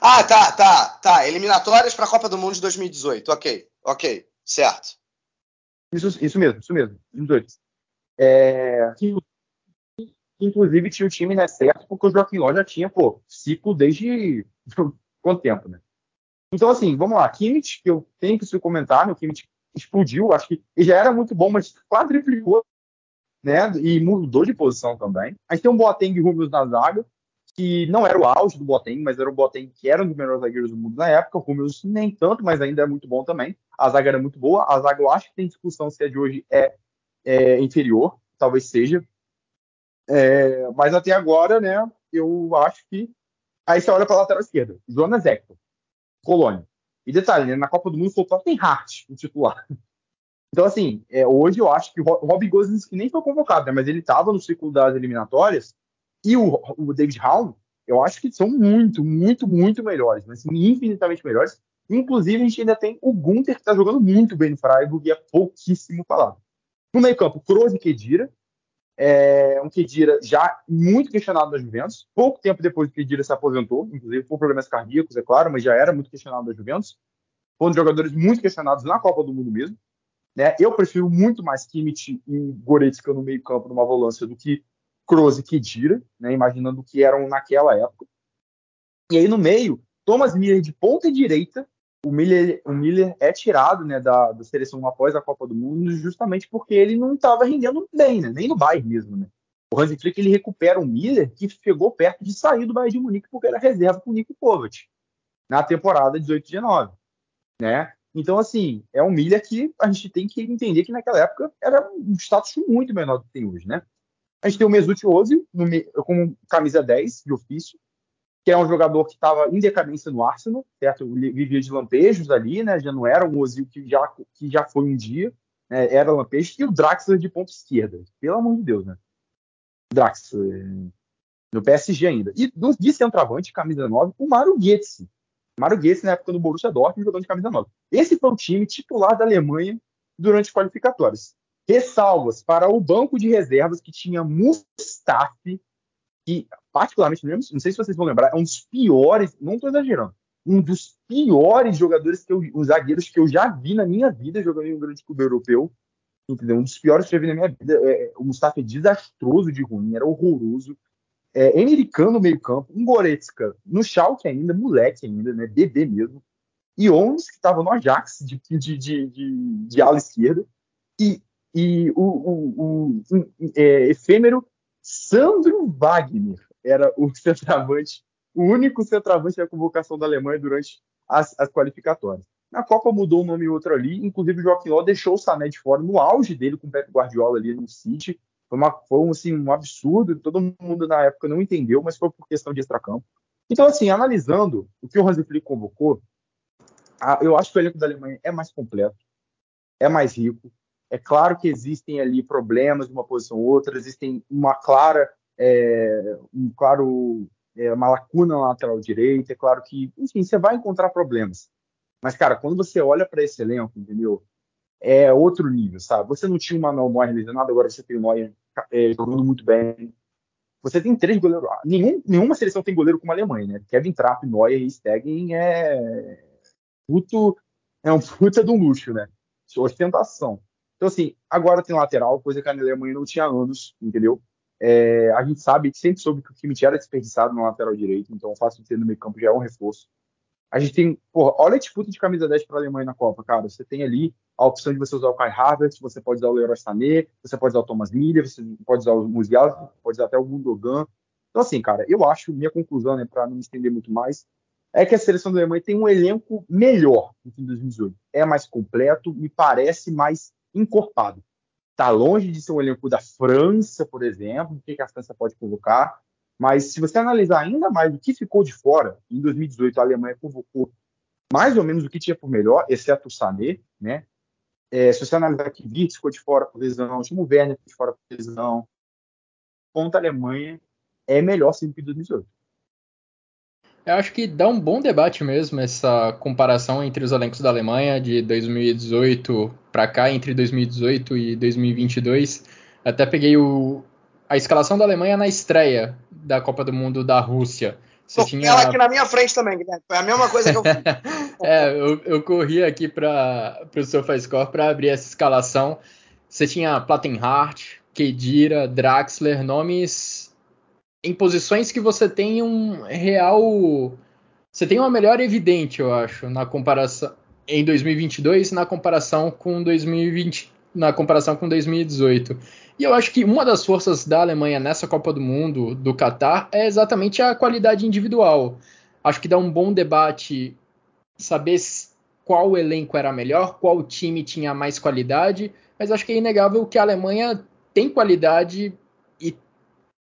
Ah, tá, tá, tá. Eliminatórias para a Copa do Mundo de 2018. Ok, ok, certo. Isso, isso mesmo, isso mesmo, 2018. É, inclusive tinha o time né, certo, porque o Joaquim Ló já tinha, pô, ciclo desde [LAUGHS] quanto tempo, né? Então, assim, vamos lá. Kimmich, que eu tenho que se comentar, o Kimmich explodiu, acho que ele já era muito bom, mas quadriplicou, né? E mudou de posição também. A gente tem um Boateng e Rubens na zaga, que não era o auge do Boateng, mas era o Boateng que era um dos melhores zagueiros do mundo na época. O Rubens nem tanto, mas ainda é muito bom também. A zaga era muito boa. A zaga eu acho que tem discussão se a de hoje é, é inferior, talvez seja. É, mas até agora, né, eu acho que. Aí você olha para a lateral esquerda, Jonas Hector, Colônia. E detalhe, né, na Copa do Mundo o Tottenham Hart, o titular. Então, assim, é, hoje eu acho que o Rob que nem foi convocado, né, mas ele estava no ciclo das eliminatórias, e o, o David Howe, eu acho que são muito, muito, muito melhores, mas infinitamente melhores. Inclusive, a gente ainda tem o Gunter, que está jogando muito bem no Freiburg e é pouquíssimo falado. No meio campo, Kroos e Kedira, é um Kedira já muito questionado na Juventus. Pouco tempo depois que Kedira se aposentou, inclusive por problemas cardíacos, é claro, mas já era muito questionado na Juventus. Foram jogadores muito questionados na Copa do Mundo mesmo. Né? Eu prefiro muito mais Kimmich e Goretzka no meio campo numa volância do que Kroos e Kedira, né? imaginando o que eram naquela época. E aí no meio, Thomas Miller de ponta direita o Miller, o Miller é tirado né, da, da, seleção após a Copa do Mundo justamente porque ele não estava rendendo bem, né, nem no Bayern mesmo. Né. O Hansi Flick ele recupera o Miller que chegou perto de sair do Bayern de Munique porque era reserva com o Nico Kovac na temporada 18-19. Né? Então, assim, é um Miller que a gente tem que entender que naquela época era um status muito menor do que tem hoje. Né? A gente tem o Mesut Ozil como camisa 10 de ofício, que é um jogador que estava em decadência no Arsenal, certo? Vivia de lampejos ali, né? Já não era um Ozil que já, que já foi um dia, né? era lampejo, e o Draxler de ponta esquerda. Pelo amor de Deus, né? Draxler no PSG ainda. E do, de centroavante, camisa 9, o Mario Götze. Mario Götze, na época do Borussia Dortmund, jogando de camisa 9. Esse foi o time titular da Alemanha durante as qualificatórias. Ressalvas para o banco de reservas que tinha Mustafi, que, particularmente, não sei se vocês vão lembrar, é um dos piores, não estou exagerando, um dos piores jogadores que eu, os zagueiros que eu já vi na minha vida jogando em um grande clube europeu. Entendeu? Um dos piores que eu já vi na minha vida. É, é o Mustafa é desastroso de ruim, era horroroso. É, americano no meio-campo, um Goretzka no Schalke ainda, moleque ainda, né? Bebê mesmo. E Ons, que estava no Ajax de, de, de, de, de ala esquerda. E, e o, o, o, o é, efêmero Sandro Wagner era o [LAUGHS] centroavante, o único centroavante da convocação da Alemanha durante as, as qualificatórias. Na Copa mudou um nome e outro ali, inclusive o Joaquim Ló deixou o Sané de fora no auge dele com o Pep Guardiola ali no City. Foi, uma, foi assim, um absurdo, todo mundo na época não entendeu, mas foi por questão de extracampo. Então, assim, analisando o que o Hansi Flick convocou, a, eu acho que o elenco da Alemanha é mais completo, é mais rico, é claro que existem ali problemas de uma posição ou outra, existem uma clara, é, um claro, é, uma lacuna na lateral direita. É claro que, enfim, você vai encontrar problemas. Mas, cara, quando você olha para esse elenco, entendeu? É outro nível, sabe? Você não tinha o Manuel Neuer lesionado, agora você tem o Neuer é, jogando muito bem. Você tem três goleiros. Nenhum, nenhuma seleção tem goleiro como a Alemanha, né? Kevin Trapp, Neuer e Stegen é puto, é um puta de um luxo, né? Ostentação. Então, assim, agora tem lateral, coisa que a Alemanha não tinha anos, entendeu? É, a gente sabe, sempre soube que o Kimmich era desperdiçado no lateral direito, então o fato de ter no meio campo já é um reforço. A gente tem, porra, olha a disputa de camisa 10 para a Alemanha na Copa, cara. Você tem ali a opção de você usar o Kai Havertz, você pode usar o Leroy Sané, você pode usar o Thomas Miller, você pode usar o Musiala, pode usar até o Gundogan. Então, assim, cara, eu acho, minha conclusão, né, para não me estender muito mais, é que a seleção da Alemanha tem um elenco melhor do que em 2018. É mais completo, me parece mais encorpado. Está longe de ser um elenco da França, por exemplo, o que, a França pode convocar. Mas se você analisar ainda mais o que ficou de fora, em 2018 a Alemanha convocou mais ou menos o que tinha por melhor, exceto o Sané, né? É, se você analisar que Wirtz ficou de fora por lesão, Timo Werner ficou de fora por lesão, ponto a Alemanha é melhor sim do que 2018. Eu acho que dá um bom debate mesmo essa comparação entre os elencos da Alemanha de 2018 para cá, entre 2018 e 2022. Até peguei o, a escalação da Alemanha na estreia da Copa do Mundo da Rússia. Você tinha... Ela aqui na minha frente também, Guilherme. Foi a mesma coisa que eu [LAUGHS] é, eu, eu corri aqui para o SofaScore para abrir essa escalação. Você tinha Plattenhardt, Kedira, Draxler, nomes em posições que você tem um real. Você tem uma melhor evidente, eu acho, na comparação em 2022 na comparação com 2020, na comparação com 2018. E eu acho que uma das forças da Alemanha nessa Copa do Mundo do Catar é exatamente a qualidade individual. Acho que dá um bom debate saber qual elenco era melhor, qual time tinha mais qualidade, mas acho que é inegável que a Alemanha tem qualidade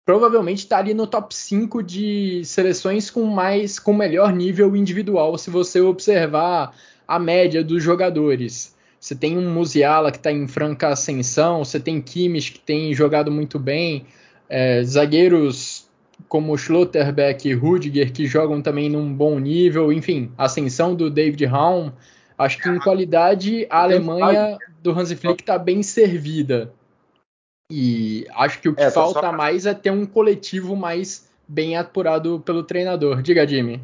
provavelmente está ali no top 5 de seleções com mais com melhor nível individual, se você observar a média dos jogadores. Você tem um Musiala que está em franca ascensão, você tem Kimmich que tem jogado muito bem, é, zagueiros como Schlotterbeck e Rudiger que jogam também num bom nível, enfim, ascensão do David Raum. Acho que em qualidade a Alemanha do Hansi Flick está bem servida. E acho que o que é, falta só... mais é ter um coletivo mais bem apurado pelo treinador. Diga, Jimmy.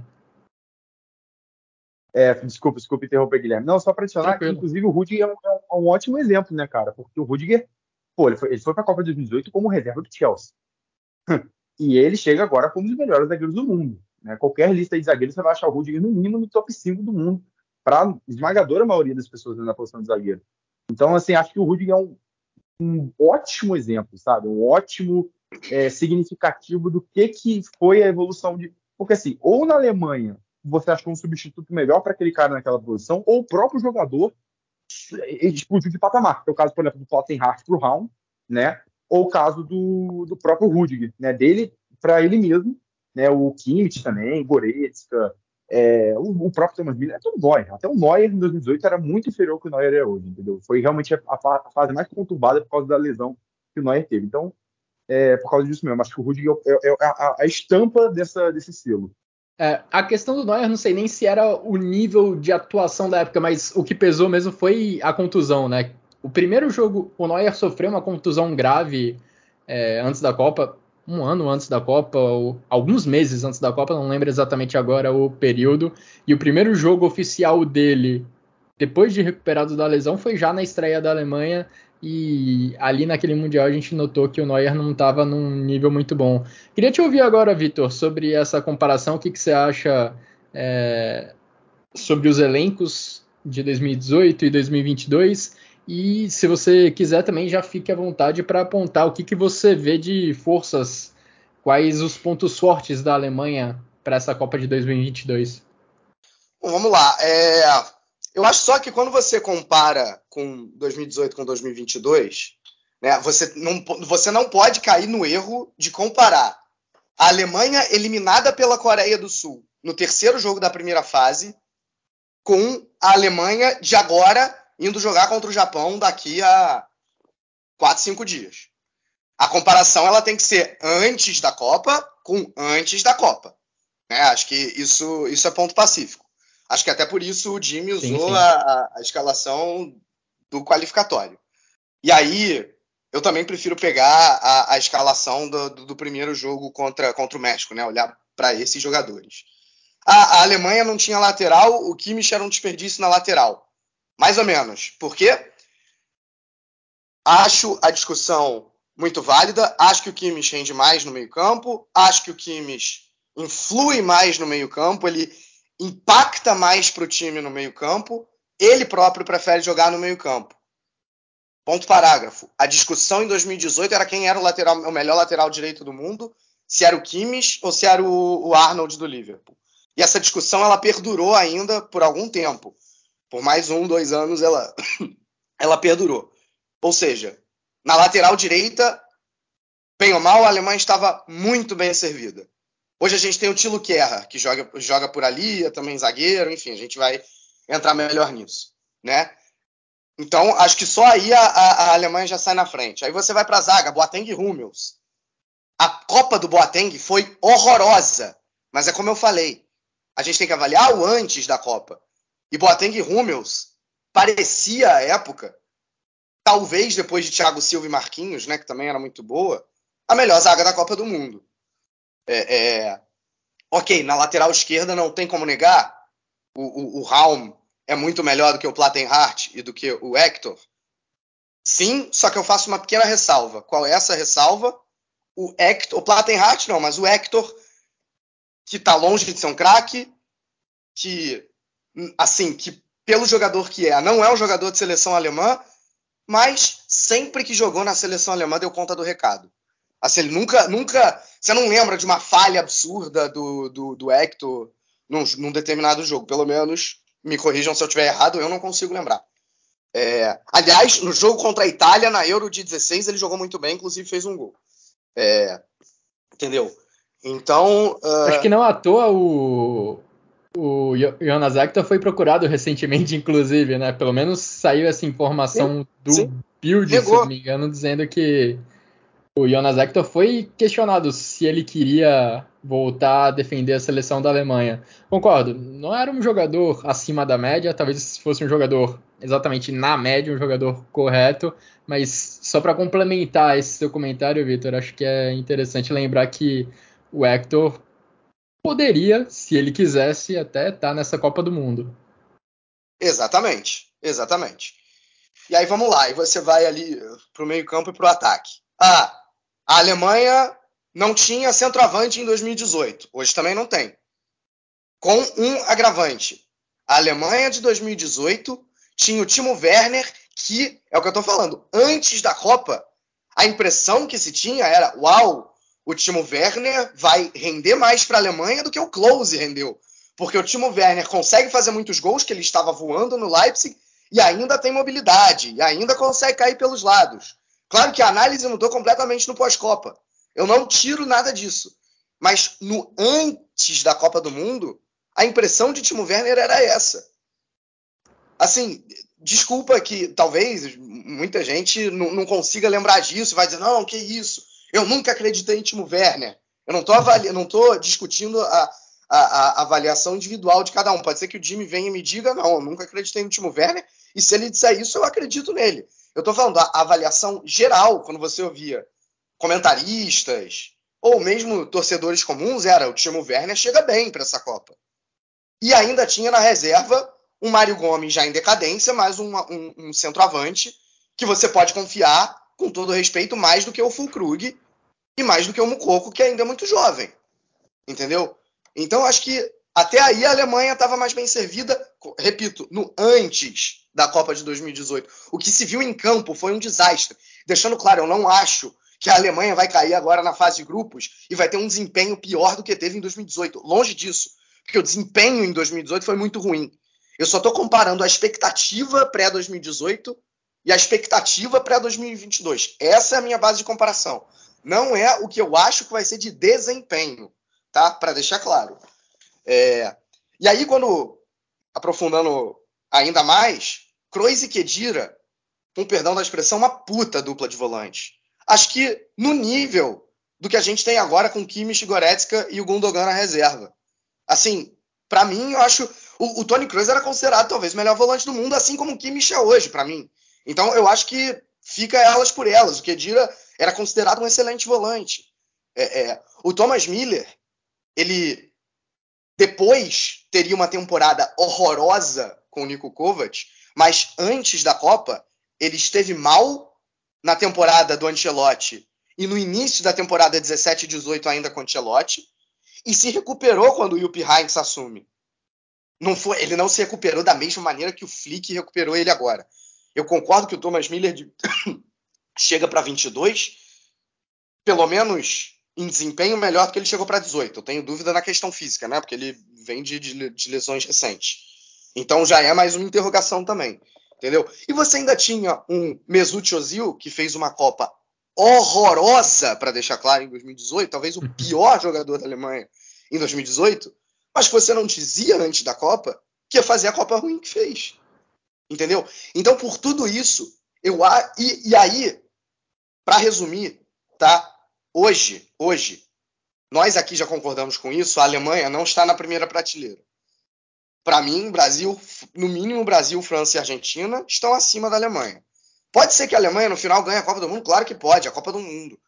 É, desculpa, desculpa interromper, Guilherme. Não, só para adicionar que, inclusive, o Rudiger é um, é um, ótimo exemplo, né, cara? Porque o Rudiger, pô, ele foi, ele foi para a Copa de 2018 como reserva do Chelsea. [LAUGHS] e ele chega agora como um dos melhores zagueiros do mundo. Né? Qualquer lista de zagueiros você vai achar o Rudiger no mínimo no top 5 do mundo, para esmagadora maioria das pessoas na posição de zagueiro. Então, assim, acho que o Rudiger é um, um ótimo exemplo, sabe? Um ótimo é, significativo do que, que foi a evolução de. Porque, assim, ou na Alemanha você achou um substituto melhor para aquele cara naquela posição, ou o próprio jogador explodiu de patamar. É o caso, por exemplo, do Tottenham para o Raum, né? Ou o caso do, do próprio Rudiger, né? Dele para ele mesmo, né? O Kimmich também, Goretzka, é, o, o, próprio Thomas Miller, até o Neuer. Até o Neuer em 2018 era muito inferior ao que o Neuer é hoje, entendeu? Foi realmente a, a, fase mais conturbada por causa da lesão que o Neuer teve. Então, é, por causa disso mesmo, acho que o Rudiger é, é, é a, a, estampa dessa, desse selo. É, a questão do Neuer, não sei nem se era o nível de atuação da época, mas o que pesou mesmo foi a contusão, né? O primeiro jogo, o Neuer sofreu uma contusão grave é, antes da Copa, um ano antes da Copa, ou alguns meses antes da Copa, não lembro exatamente agora o período. E o primeiro jogo oficial dele, depois de recuperado da lesão, foi já na estreia da Alemanha e ali naquele Mundial a gente notou que o Neuer não estava num nível muito bom. Queria te ouvir agora, Vitor, sobre essa comparação. O que, que você acha é, sobre os elencos de 2018 e 2022? E se você quiser também, já fique à vontade para apontar o que, que você vê de forças, quais os pontos fortes da Alemanha para essa Copa de 2022. Bom, vamos lá. É, eu acho só que quando você compara com 2018 com 2022, né, você, não, você não pode cair no erro de comparar a Alemanha eliminada pela Coreia do Sul no terceiro jogo da primeira fase com a Alemanha de agora indo jogar contra o Japão daqui a 4, 5 dias. A comparação ela tem que ser antes da Copa com antes da Copa. Né? Acho que isso, isso é ponto pacífico. Acho que até por isso o Jimmy usou sim, sim. A, a, escalação do qualificatório. E aí, eu também prefiro pegar a, a escalação do, do, do, primeiro jogo contra, contra o México, né? Olhar para esses jogadores. A, a, Alemanha não tinha lateral, o Kimmich era um desperdício na lateral. Mais ou menos. Por quê? Acho a discussão muito válida. Acho que o Kimmich rende mais no meio-campo. Acho que o Kimmich influi mais no meio-campo. Ele impacta mais para o time no meio-campo, ele próprio prefere jogar no meio-campo. Ponto parágrafo. A discussão em 2018 era quem era o, lateral, o melhor lateral direito do mundo, se era o Kimmich ou se era o, o Arnold do Liverpool. E essa discussão ela perdurou ainda por algum tempo. Por mais um, dois anos ela, [COUGHS] ela perdurou. Ou seja, na lateral direita, bem ou mal, a Alemanha estava muito bem servida. Hoje a gente tem o Tilo Kerr, que joga, joga por ali, é também zagueiro, enfim, a gente vai entrar melhor nisso, né? Então, acho que só aí a, a, a Alemanha já sai na frente. Aí você vai para a zaga, Boateng e Hummels. A Copa do Boateng foi horrorosa, mas é como eu falei, a gente tem que avaliar o antes da Copa. E Boateng e Hummels parecia à época, talvez depois de Thiago Silva e Marquinhos, né, que também era muito boa, a melhor zaga da Copa do Mundo. É, é, ok, na lateral esquerda não tem como negar. O, o, o Raum é muito melhor do que o Plattenhardt e do que o Hector. Sim, só que eu faço uma pequena ressalva. Qual é essa ressalva? O Hector, o Plattenhardt não, mas o Hector, que tá longe de ser um craque, que, assim, que pelo jogador que é, não é um jogador de seleção alemã, mas sempre que jogou na seleção alemã deu conta do recado. Assim, ele nunca, nunca. Você não lembra de uma falha absurda do, do, do Hector num, num determinado jogo. Pelo menos, me corrijam se eu estiver errado, eu não consigo lembrar. É, aliás, no jogo contra a Itália, na Euro de 16, ele jogou muito bem, inclusive fez um gol. É, entendeu? Então. Uh... Acho que não à toa o, o Jonas Hector foi procurado recentemente, [LAUGHS] inclusive, né? Pelo menos saiu essa informação do sim. Build, Negou. se não me engano, dizendo que o Jonas Hector foi questionado se ele queria voltar a defender a seleção da Alemanha. Concordo, não era um jogador acima da média, talvez fosse um jogador exatamente na média, um jogador correto, mas só para complementar esse seu comentário, Vitor, acho que é interessante lembrar que o Hector poderia, se ele quisesse, até estar tá nessa Copa do Mundo. Exatamente, exatamente. E aí vamos lá, e você vai ali para o meio campo e para o ataque. Ah, a Alemanha não tinha centroavante em 2018. Hoje também não tem. Com um agravante. A Alemanha de 2018 tinha o Timo Werner, que é o que eu estou falando. Antes da Copa, a impressão que se tinha era: uau, o Timo Werner vai render mais para a Alemanha do que o Klose rendeu. Porque o Timo Werner consegue fazer muitos gols, que ele estava voando no Leipzig, e ainda tem mobilidade, e ainda consegue cair pelos lados. Claro que a análise mudou completamente no pós-Copa. Eu não tiro nada disso. Mas no antes da Copa do Mundo, a impressão de Timo Werner era essa. Assim, desculpa que talvez muita gente não, não consiga lembrar disso, vai dizer, não, que isso, eu nunca acreditei em Timo Werner. Eu não estou discutindo a, a, a, avaliação individual de cada um. Pode ser que o Jimmy venha e me diga, não, eu nunca acreditei no Timo Werner, e se ele disser isso, eu acredito nele. Eu estou falando a avaliação geral, quando você ouvia comentaristas ou mesmo torcedores comuns, era o Timo Werner chega bem para essa Copa. E ainda tinha na reserva um Mário Gomes já em decadência, mais um, um, um centroavante que você pode confiar, com todo respeito, mais do que o Fulkrug e mais do que o Mukoko, que ainda é muito jovem. Entendeu? Então, acho que até aí a Alemanha estava mais bem servida, repito, no antes da Copa de 2018. O que se viu em campo foi um desastre. Deixando claro, eu não acho que a Alemanha vai cair agora na fase de grupos e vai ter um desempenho pior do que teve em 2018. Longe disso, porque o desempenho em 2018 foi muito ruim. Eu só estou comparando a expectativa pré-2018 e a expectativa pré-2022. Essa é a minha base de comparação. Não é o que eu acho que vai ser de desempenho, tá? Para deixar claro. É... E aí, quando aprofundando ainda mais, Kroos e Kedira, com perdão da expressão, uma puta dupla de volante. Acho que no nível do que a gente tem agora com Kimmich, Goretzka e o Gundogan na reserva. Assim, para mim, eu acho o, o Tony Kroos era considerado talvez o melhor volante do mundo, assim como o Kimmich é hoje, para mim. Então, eu acho que fica elas por elas. O Kedira era considerado um excelente volante. É, é, o Thomas Miller, ele depois teria uma temporada horrorosa com o Nico Kovac, mas antes da Copa, ele esteve mal na temporada do Ancelotti e no início da temporada 17 e 18 ainda com o Ancelotti, e se recuperou quando o Jupp Heynckes assume. Não foi, ele não se recuperou da mesma maneira que o Flick recuperou ele agora. Eu concordo que o Thomas Miller de... [COUGHS] chega para 22, pelo menos em desempenho melhor do que ele chegou para 18. Eu tenho dúvida na questão física, né? Porque ele vem de, de, de lesões recentes. Então já é mais uma interrogação também, entendeu? E você ainda tinha um Mesut Ozil que fez uma Copa horrorosa, para deixar claro, em 2018, talvez o pior jogador da Alemanha em 2018, mas você não dizia antes da Copa que ia fazer a Copa ruim que fez. Entendeu? Então, por tudo isso, eu e, e aí, para resumir, tá? Hoje, hoje, nós aqui já concordamos com isso, a Alemanha não está na primeira prateleira para mim, Brasil, no mínimo Brasil, França e Argentina estão acima da Alemanha. Pode ser que a Alemanha no final ganhe a Copa do Mundo? Claro que pode, a Copa do Mundo.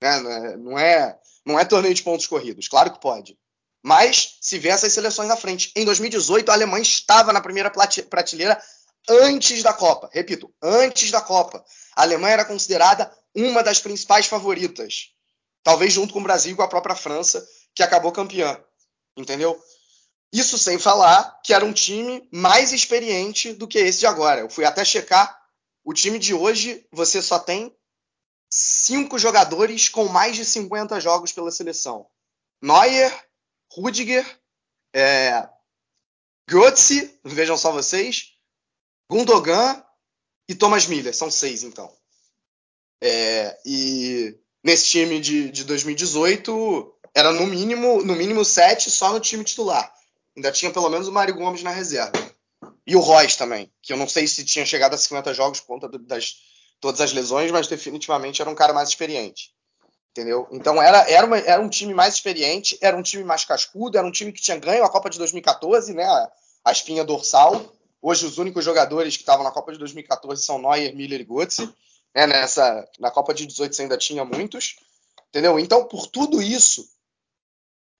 Né? Não, é, não é torneio de pontos corridos, claro que pode. Mas se vê essas seleções na frente. Em 2018, a Alemanha estava na primeira prateleira antes da Copa. Repito, antes da Copa. A Alemanha era considerada uma das principais favoritas. Talvez junto com o Brasil e com a própria França, que acabou campeã. Entendeu? Isso sem falar que era um time mais experiente do que esse de agora. Eu fui até checar. O time de hoje, você só tem cinco jogadores com mais de 50 jogos pela seleção. Neuer, Rudiger, é, Götze, vejam só vocês, Gundogan e Thomas Miller. São seis, então. É, e nesse time de, de 2018, era no mínimo, no mínimo sete só no time titular. Ainda tinha pelo menos o Mário Gomes na reserva. E o Royce também, que eu não sei se tinha chegado a 50 jogos por conta das todas as lesões, mas definitivamente era um cara mais experiente. Entendeu? Então era, era, uma, era um time mais experiente, era um time mais cascudo, era um time que tinha ganho a Copa de 2014, né? A, a espinha dorsal. Hoje os únicos jogadores que estavam na Copa de 2014 são Neuer, Miller e Götze. Né? Nessa, na Copa de 18 você ainda tinha muitos. Entendeu? Então, por tudo isso,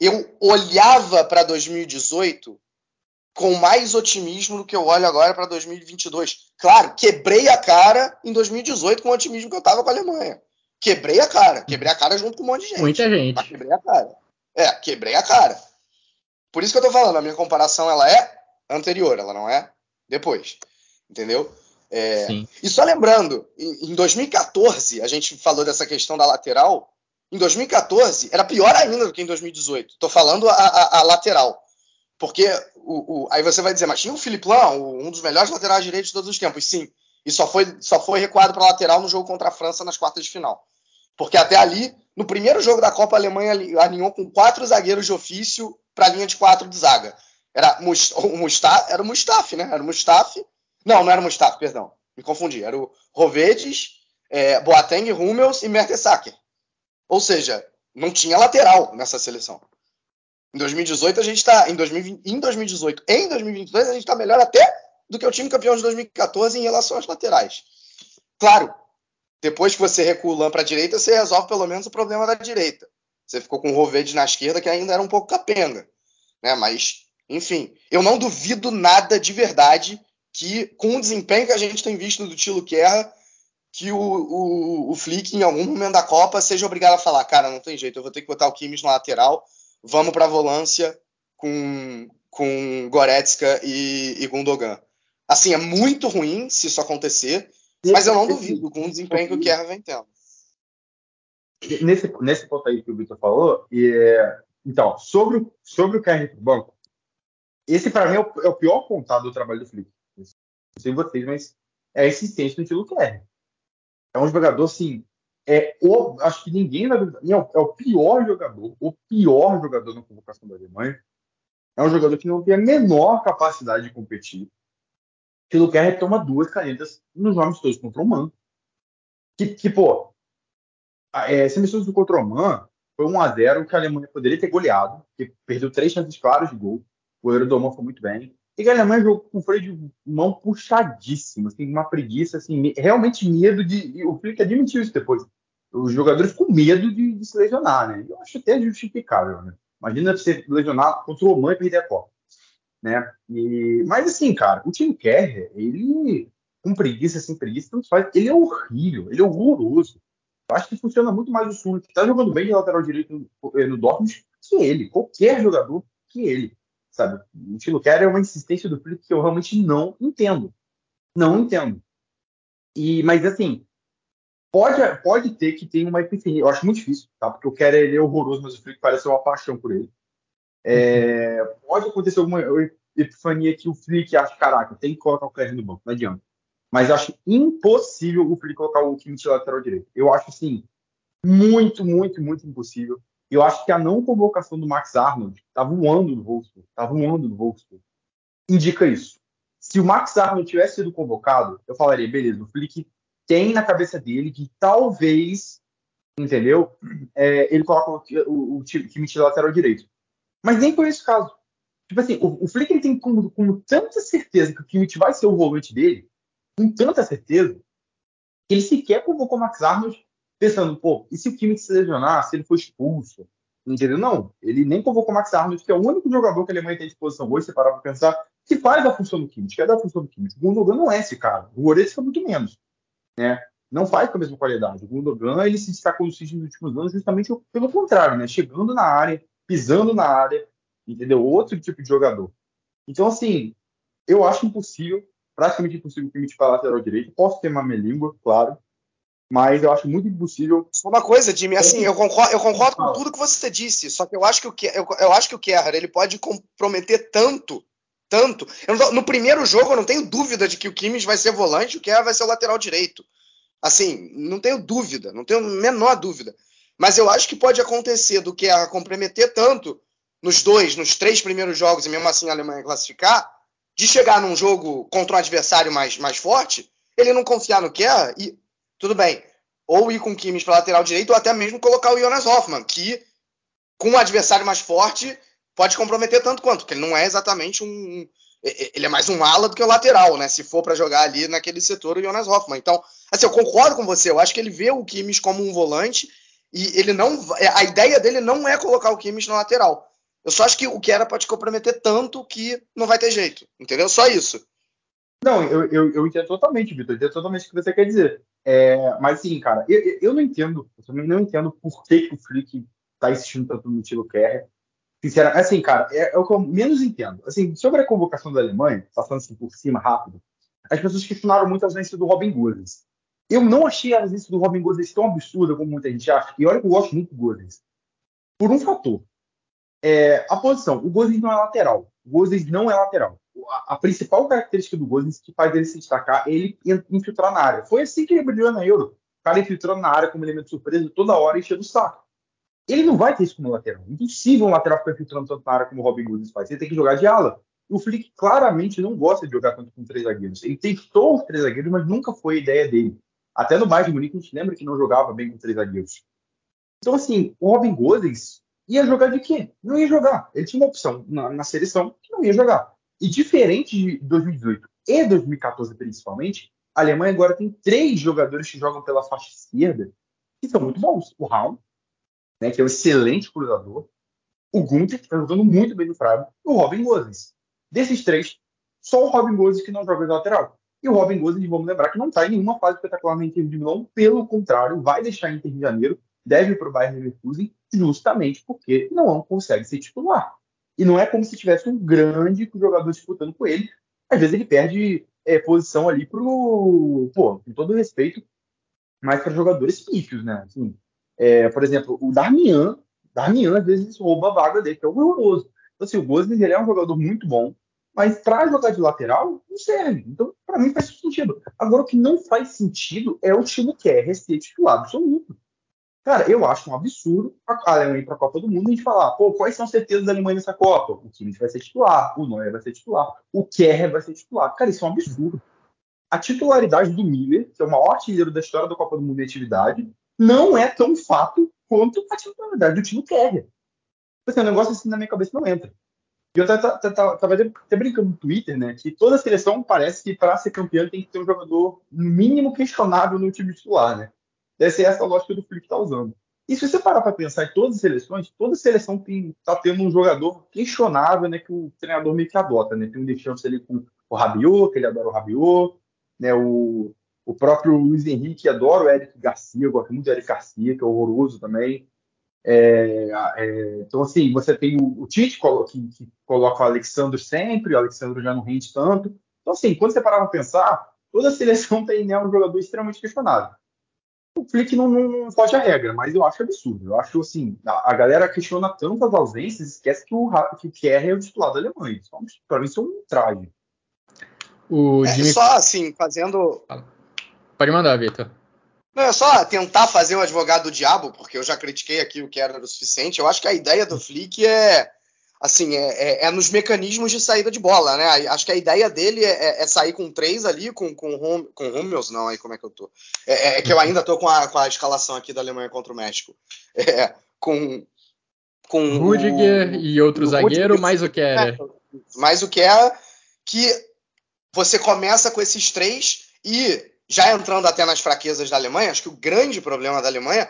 eu olhava para 2018 com mais otimismo do que eu olho agora para 2022. Claro, quebrei a cara em 2018 com o otimismo que eu tava com a Alemanha. Quebrei a cara. Quebrei a cara junto com um monte de gente. Muita gente. Mas quebrei a cara. É, quebrei a cara. Por isso que eu tô falando, a minha comparação ela é anterior, ela não é depois. Entendeu? É, e só lembrando, em 2014, a gente falou dessa questão da lateral em 2014 era pior ainda do que em 2018. Estou falando a, a, a, lateral. Porque o, o, aí você vai dizer, mas tinha o Lan, um dos melhores laterais direitos de todos os tempos. Sim. E só foi, só foi recuado para lateral no jogo contra a França nas quartas de final. Porque até ali, no primeiro jogo da Copa, a Alemanha alinhou com quatro zagueiros de ofício para a linha de quatro de zaga. Era o Mustafa, era o Mustafi, né? Era o Mustafi. Não, não era o Mustafi, perdão. Me confundi. Era o Rovedes, é, Boateng, Hummels e Mertesacker. Ou seja, não tinha lateral nessa seleção. Em 2018 a gente está em, 2020, em 2018, em 2022 a gente está melhor até do que o time campeão de 2014 em relação às laterais. Claro, depois que você recua o para a direita, você resolve pelo menos o problema da direita. Você ficou com o Rovede na esquerda, que ainda era um pouco capenga. Né? Mas, enfim, eu não duvido nada de verdade que, com o desempenho que a gente tem visto do Tilo Guerra, que o, o, o Flick, em algum momento da Copa, seja obrigado a falar: cara, não tem jeito, eu vou ter que botar o Kimmich na lateral, vamos para a volância com, com Goretzka e, e Gundogan. Assim, é muito ruim se isso acontecer, mas eu não duvido com o desempenho que o Kerr vem tendo. Nesse, nesse ponto aí que o Vitor falou, e, então, sobre, sobre o Kerr pro banco, esse para mim é o, é o, pior ponto do trabalho do Flick. Não sei vocês, mas é a insistência do estilo Kerr. É um jogador, assim, é o, acho que ninguém vai é é o pior jogador, o pior jogador na convocação da Alemanha. É um jogador que não tem a menor capacidade de competir. Pelo que toma duas canetas nos nomes todos contra o Man. Que, que pô, é, semifinais do contra o Man foi 1x0 que a Alemanha poderia ter goleado, que perdeu três chances claras de gol. O goleiro foi muito bem. E Alemanha jogou com freio de mão puxadíssimo, assim, uma preguiça, assim, realmente medo de. O Flick admitiu isso depois. Os jogadores com medo de, de se lesionar, né? Eu acho até justificável, né? Imagina você lesionar contra o Oman e perder a Copa. Né? E, mas assim, cara, o time Kerr, ele com preguiça, sem preguiça, não faz. Ele é horrível, ele é horroroso. Eu acho que funciona muito mais o Sul, que tá jogando bem de lateral direito no, no Dortmund que ele, qualquer jogador que ele sabe? O estilo Kerr é uma insistência do Flick que eu realmente não entendo. Não entendo. E, mas assim, pode, pode ter que tenha uma epifania. Eu acho muito difícil, tá? Porque o Kerr ele é horroroso, mas o Flick parece uma paixão por ele. É, pode acontecer alguma epifania que o Flick acha, caraca, tem que colocar o Kerr no banco, não adianta. Mas eu acho impossível o Flick colocar o Kimmich lateral direito. Eu acho, assim, muito, muito, muito impossível. Eu acho que a não convocação do Max Arnold está voando no Wolfsburg, está voando no Wolfsburg, indica isso. Se o Max Arnold tivesse sido convocado, eu falaria, beleza, o Flick tem na cabeça dele que talvez, entendeu? É, ele coloca o, o, o time de lateral direito. Mas nem foi esse caso. Tipo assim, o, o Flick ele tem como, como tanta certeza que o Kimmich vai ser o volante dele, com tanta certeza, que ele sequer convocou o Max Arnold pensando, pô, e se o Kimmich se lesionar, se ele for expulso? Entendeu? Não, ele nem convocou o Max Arnold, que é o único jogador que a Alemanha tem à disposição hoje, você parar para pensar, que faz a função do Kimmich, que é da função do Kimmich. O Gundogan não é esse cara. O Goretzka muito menos. Né? Não faz com a mesma qualidade. O Gundogan ele se destacou nos últimos anos justamente pelo contrário, né? chegando na área, pisando na área, entendeu? Outro tipo de jogador. Então, assim, eu acho impossível, praticamente impossível o Kimmich para lateral direito. Posso ter uma minha língua, claro, mas eu acho muito impossível. Uma coisa, Jimmy, assim, eu concordo, eu concordo com tudo que você disse, só que eu acho que o eu, eu acho que o Kerr ele pode comprometer tanto tanto. Tô, no primeiro jogo, eu não tenho dúvida de que o Kimmich vai ser volante e o Kerr vai ser o lateral direito. Assim, não tenho dúvida, não tenho a menor dúvida. Mas eu acho que pode acontecer do Kerr comprometer tanto nos dois, nos três primeiros jogos, e mesmo assim a Alemanha classificar, de chegar num jogo contra um adversário mais, mais forte, ele não confiar no Kerr e tudo bem. Ou ir com o Kimmich para lateral direito, ou até mesmo colocar o Jonas Hoffmann, que com um adversário mais forte pode comprometer tanto quanto, porque ele não é exatamente um. Ele é mais um ala do que o lateral, né? Se for para jogar ali naquele setor, o Jonas Hoffman. Então, assim, eu concordo com você. Eu acho que ele vê o Kimmich como um volante e ele não. A ideia dele não é colocar o Kimmich na lateral. Eu só acho que o que era pode comprometer tanto que não vai ter jeito. Entendeu? Só isso. Não, eu, eu, eu entendo totalmente, Vitor. Eu entendo totalmente o que você quer dizer. É, mas, sim, cara, eu, eu não entendo. Eu também não entendo por que, que o Flick tá insistindo tanto no Tilo Kerr. Sinceramente, assim, cara, é, é, o que eu menos entendo. Assim, sobre a convocação da Alemanha, passando assim por cima rápido, as pessoas questionaram muito a ausência do Robin Gosens. Eu não achei a ausência do Robin Gosens tão absurda como muita gente acha. E olha que eu gosto muito do Gosens. Por um fator. É, a posição. O Gosens não é lateral. O não é lateral. A, principal característica do Gosens que faz ele se destacar é ele infiltrar na área. Foi assim que ele brilhou na Euro. O cara infiltrando na área como elemento surpresa toda hora enchendo o saco ele não vai ter isso como lateral. Impossível um lateral ficar filtrando tanto na área como o Robin Gosens faz. Ele tem que jogar de ala. E o Flick claramente não gosta de jogar tanto com três zagueiros. Ele testou os três zagueiros, mas nunca foi a ideia dele. Até no Bayern de Munique a gente lembra que não jogava bem com três zagueiros. Então, assim, o Robin Gosens ia jogar de quê? Não ia jogar. Ele tinha uma opção na, na seleção que não ia jogar. E diferente de 2018 e 2014 principalmente, a Alemanha agora tem três jogadores que jogam pela faixa esquerda que são muito bons. O Raul, né, que é um excelente cruzador, o Gunther, que está jogando muito bem no Freiburg, e o Robin Gosens. Desses três, só o Robin Gosens que não joga de lateral. E o Robin Gosens, vamos lembrar, que não está em nenhuma fase espetacular na Inter de Milão, pelo contrário, vai deixar a Inter de Janeiro, deve ir para o Bayern Leverkusen, justamente porque não consegue ser titular. E não é como se tivesse um grande jogador disputando com ele. Às vezes ele perde é, posição ali para o. Pô, com todo respeito, mas para jogadores pífios, né? Assim, é, por exemplo, o Darmian, Darmian às vezes rouba a vaga dele, que é horroroso. Então, assim, o Gosling ele é um jogador muito bom, mas para jogar de lateral, não serve. Então, para mim faz sentido. Agora, o que não faz sentido é o time que é titular absoluto. Cara, eu acho um absurdo a Alemanha ir para a Copa do Mundo e a gente falar, pô, quais são as certezas da Alemanha nessa Copa? O time vai ser titular, o Neuer vai ser titular, o Kerr vai ser titular. Cara, isso é um absurdo. A titularidade do Miller, que é o maior artilheiro da história da Copa do Mundo em atividade, não é tão fato quanto a titularidade do time Kerr. Assim, um negócio assim na minha cabeça não entra. E eu estava até brincando no Twitter, né, que toda seleção parece que para ser campeão tem que ter um jogador mínimo questionável no time titular, né? Deve ser essa a lógica do Felipe está usando. E se você parar para pensar em todas as seleções, toda seleção está tendo um jogador questionável, né, que o treinador meio que adota, né? Tem um deixante ali com o Rabiot, que ele adora o Rabiot, né, o, o próprio Luiz Henrique adora o Eric Garcia, eu gosto muito do Eric Garcia, que é horroroso também. É, é, então, assim, você tem o, o Tite que, que, coloca o Alexandre sempre, o Alexandre já não rende tanto. Então, assim, quando você parar para pensar, toda seleção [LAUGHS] tem né, um jogador extremamente questionável. O Flick não, não, não foge a regra, mas eu acho absurdo. Eu acho, assim, a, a galera questiona tantas ausências, esquece que o, que o Kerr é o titular da Alemanha. Para mim, isso é um traje. O é, Jimmy... Só, assim, fazendo... Pode mandar, Vitor. Não, é só tentar fazer o advogado do diabo, porque eu já critiquei aqui o que era o suficiente. Eu acho que a ideia do Flick é assim, é, é, é, nos mecanismos de saída de bola, né? Acho que a ideia dele é, é sair com três ali, com, com, Hum, com Hummels, não, aí como é que eu tô? É, é, que eu ainda tô com a, com a escalação aqui da Alemanha contra o México. É, com. com Rudiger o, e outro zagueiro, Rudiger, mais o que era. Mais o que é que você começa com esses três e já entrando até nas fraquezas da Alemanha, acho que o grande problema da Alemanha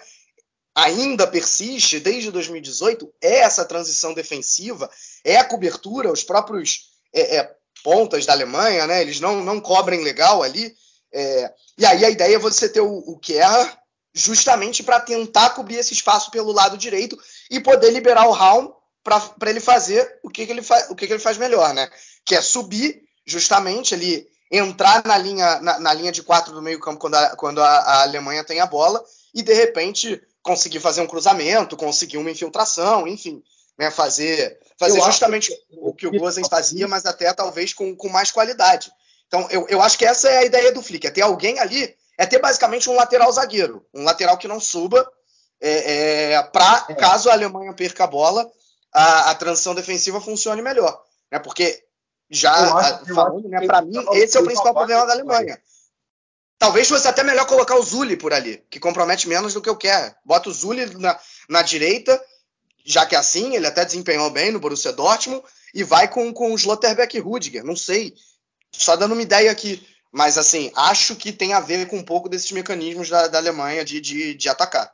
ainda persiste desde 2018 é essa transição defensiva, é a cobertura, os próprios é, é, pontas da Alemanha, né? Eles não, não cobrem legal ali. É, e aí a ideia é você ter o, o Kerr justamente para tentar cobrir esse espaço pelo lado direito e poder liberar o Raum para ele fazer o que, que ele o que, que ele faz melhor, né? Que é subir justamente ali, entrar na linha, na, na linha de quatro do meio campo quando, a, quando a, a, Alemanha tem a bola e de repente conseguir fazer um cruzamento, conseguir uma infiltração, enfim, né? Fazer, fazer justamente que... o que o Gozens fazia, mas até talvez com, com mais qualidade. Então, eu, eu acho que essa é a ideia do Flick, é ter alguém ali, é ter basicamente um lateral zagueiro, um lateral que não suba, é, é, para é. caso a Alemanha perca a bola, a, a transição defensiva funcione melhor. Né? Porque já falando, né, para mim, esse é o principal problema da Alemanha. Talvez fosse até melhor colocar o Zulli por ali, que compromete menos do que eu quero. Bota o Zulli na, na direita, já que é assim, ele até desempenhou bem no Borussia Dortmund, e vai com, com o Schlotterbeck e Rudiger. Não sei. Só dando uma ideia aqui. Mas, assim, acho que tem a ver com um pouco desses mecanismos da, da Alemanha de, de, de atacar.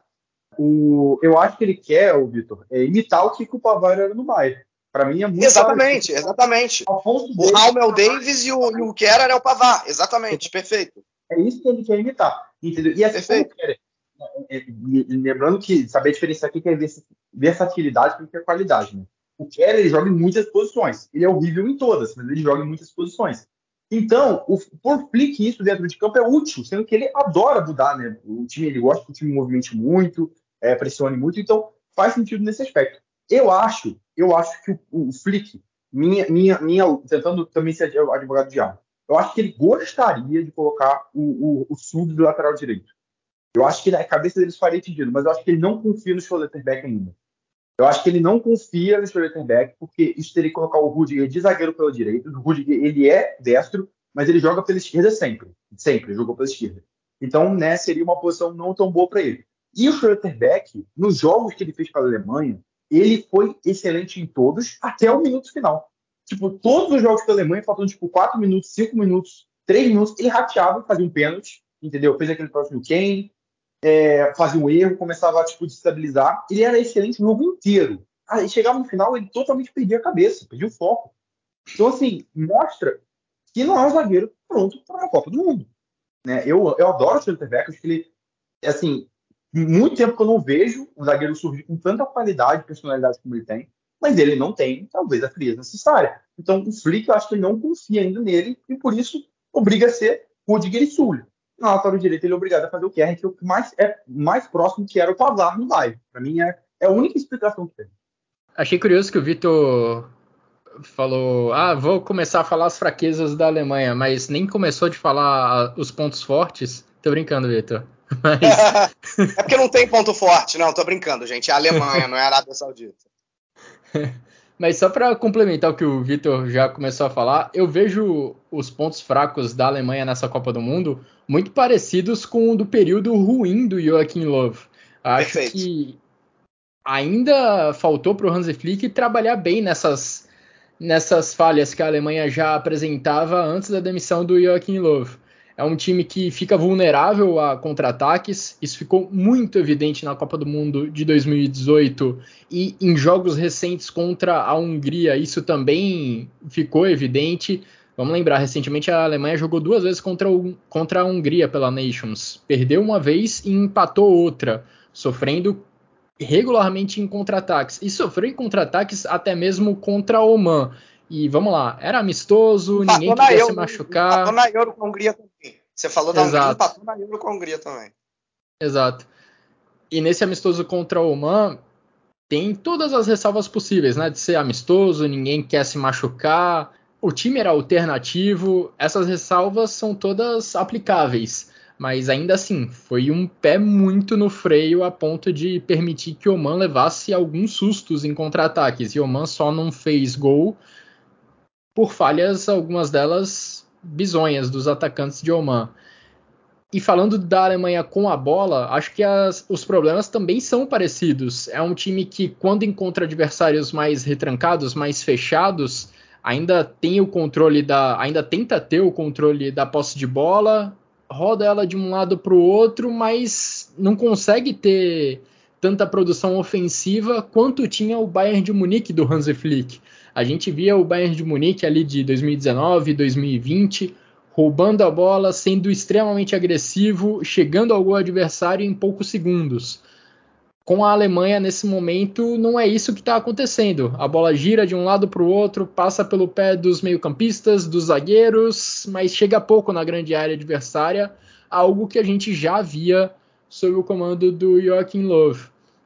O, eu acho que ele quer, o Vitor, é imitar o que o Pavar era no Bayern. Para mim é muito Exatamente, exatamente. O Raul é o Davis e o, e o Kerr é o Pavar. Exatamente, perfeito. É isso que ele quer imitar. Entendeu? E assim, perfeito. É, é, lembrando que saber diferenciar aqui que é versatilidade do que é qualidade. Né? O Kerr ele joga em muitas posições. Ele é horrível em todas, mas ele joga em muitas posições. Então, o, por Flick, isso dentro de campo é útil, sendo que ele adora mudar, né? O time, ele gosta que o time movimente muito, é, pressione muito, então faz sentido nesse aspecto. Eu acho, eu acho que o, o Flick, minha, minha, minha, tentando também ser advogado de diabo, eu acho que ele gostaria de colocar o, o, o sub do lateral direito. Eu acho que na cabeça deles faria sentido, mas eu acho que ele não confia no Schlotterbeck ainda. Eu acho que ele não confia no Schlotterbeck, porque isso teria que colocar o Rudiger de zagueiro pela direita. O Rudiger, ele é destro, mas ele joga pela esquerda sempre. Sempre, jogou pela esquerda. Então, né, seria uma posição não tão boa para ele. E o Schlotterbeck, nos jogos que ele fez para a Alemanha, ele foi excelente em todos até o minuto final. Tipo, todos os jogos da Alemanha, faltando tipo 4 minutos, 5 minutos, 3 minutos, ele rateava, fazia um pênalti, entendeu? Fez aquele próximo Kane, é, fazia um erro, começava a tipo, destabilizar. Ele era excelente o jogo inteiro. Aí chegava no final, ele totalmente perdia a cabeça, perdia o foco. Então, assim, mostra que não é um zagueiro pronto para uma Copa do Mundo. Né? Eu, eu adoro o Schlotterbeck, acho que ele, assim, muito tempo que eu não vejo um zagueiro surgir com tanta qualidade e personalidade como ele tem, mas ele não tem, talvez, a frieza necessária. Então, o Flick, eu acho que ele não confia ainda nele e, por isso, obriga a ser Rudiger e Sully. Na lateral direita, ele é obrigado a fazer o Kerr, que é o que mais, é mais próximo que era o Pavard no live. Para mim, é, é a única explicação que tem. Achei curioso que o Vitor falou: Ah, vou começar a falar as fraquezas da Alemanha, mas nem começou de falar os pontos fortes. Tô brincando, Vitor. [LAUGHS] Mas... [LAUGHS] é porque não tem ponto forte, não, tô brincando, gente. É a Alemanha, não é a Arábia Saudita. [LAUGHS] Mas só para complementar o que o Vitor já começou a falar, eu vejo os pontos fracos da Alemanha nessa Copa do Mundo muito parecidos com o do período ruim do Joachim Löw. Acho Perfeito. que ainda faltou para o Hansi Flick trabalhar bem nessas, nessas falhas que a Alemanha já apresentava antes da demissão do Joachim Löw. É um time que fica vulnerável a contra-ataques. Isso ficou muito evidente na Copa do Mundo de 2018 e em jogos recentes contra a Hungria. Isso também ficou evidente. Vamos lembrar, recentemente a Alemanha jogou duas vezes contra, o, contra a Hungria pela Nations. Perdeu uma vez e empatou outra, sofrendo regularmente em contra-ataques. E sofreu em contra-ataques até mesmo contra a Oman. E vamos lá, era amistoso, ninguém queria Euro, se machucar. Empatou na Euro com a Hungria. Você falou da Exato. Hungria, empatou na Euro com a Hungria também. Exato. E nesse amistoso contra o Oman, tem todas as ressalvas possíveis, né? De ser amistoso, ninguém quer se machucar, o time era alternativo, essas ressalvas são todas aplicáveis. Mas ainda assim, foi um pé muito no freio a ponto de permitir que o Oman levasse alguns sustos em contra-ataques. E o Oman só não fez gol por falhas, algumas delas bizonhas, dos atacantes de Oman. E falando da Alemanha com a bola, acho que as, os problemas também são parecidos. É um time que, quando encontra adversários mais retrancados, mais fechados, ainda tem o controle da. ainda tenta ter o controle da posse de bola, roda ela de um lado para o outro, mas não consegue ter tanta produção ofensiva quanto tinha o Bayern de Munique do Hansi Flick. A gente via o Bayern de Munique ali de 2019, 2020, roubando a bola, sendo extremamente agressivo, chegando ao gol adversário em poucos segundos. Com a Alemanha, nesse momento, não é isso que está acontecendo. A bola gira de um lado para o outro, passa pelo pé dos meio-campistas, dos zagueiros, mas chega pouco na grande área adversária, algo que a gente já via sob o comando do Joachim Löw.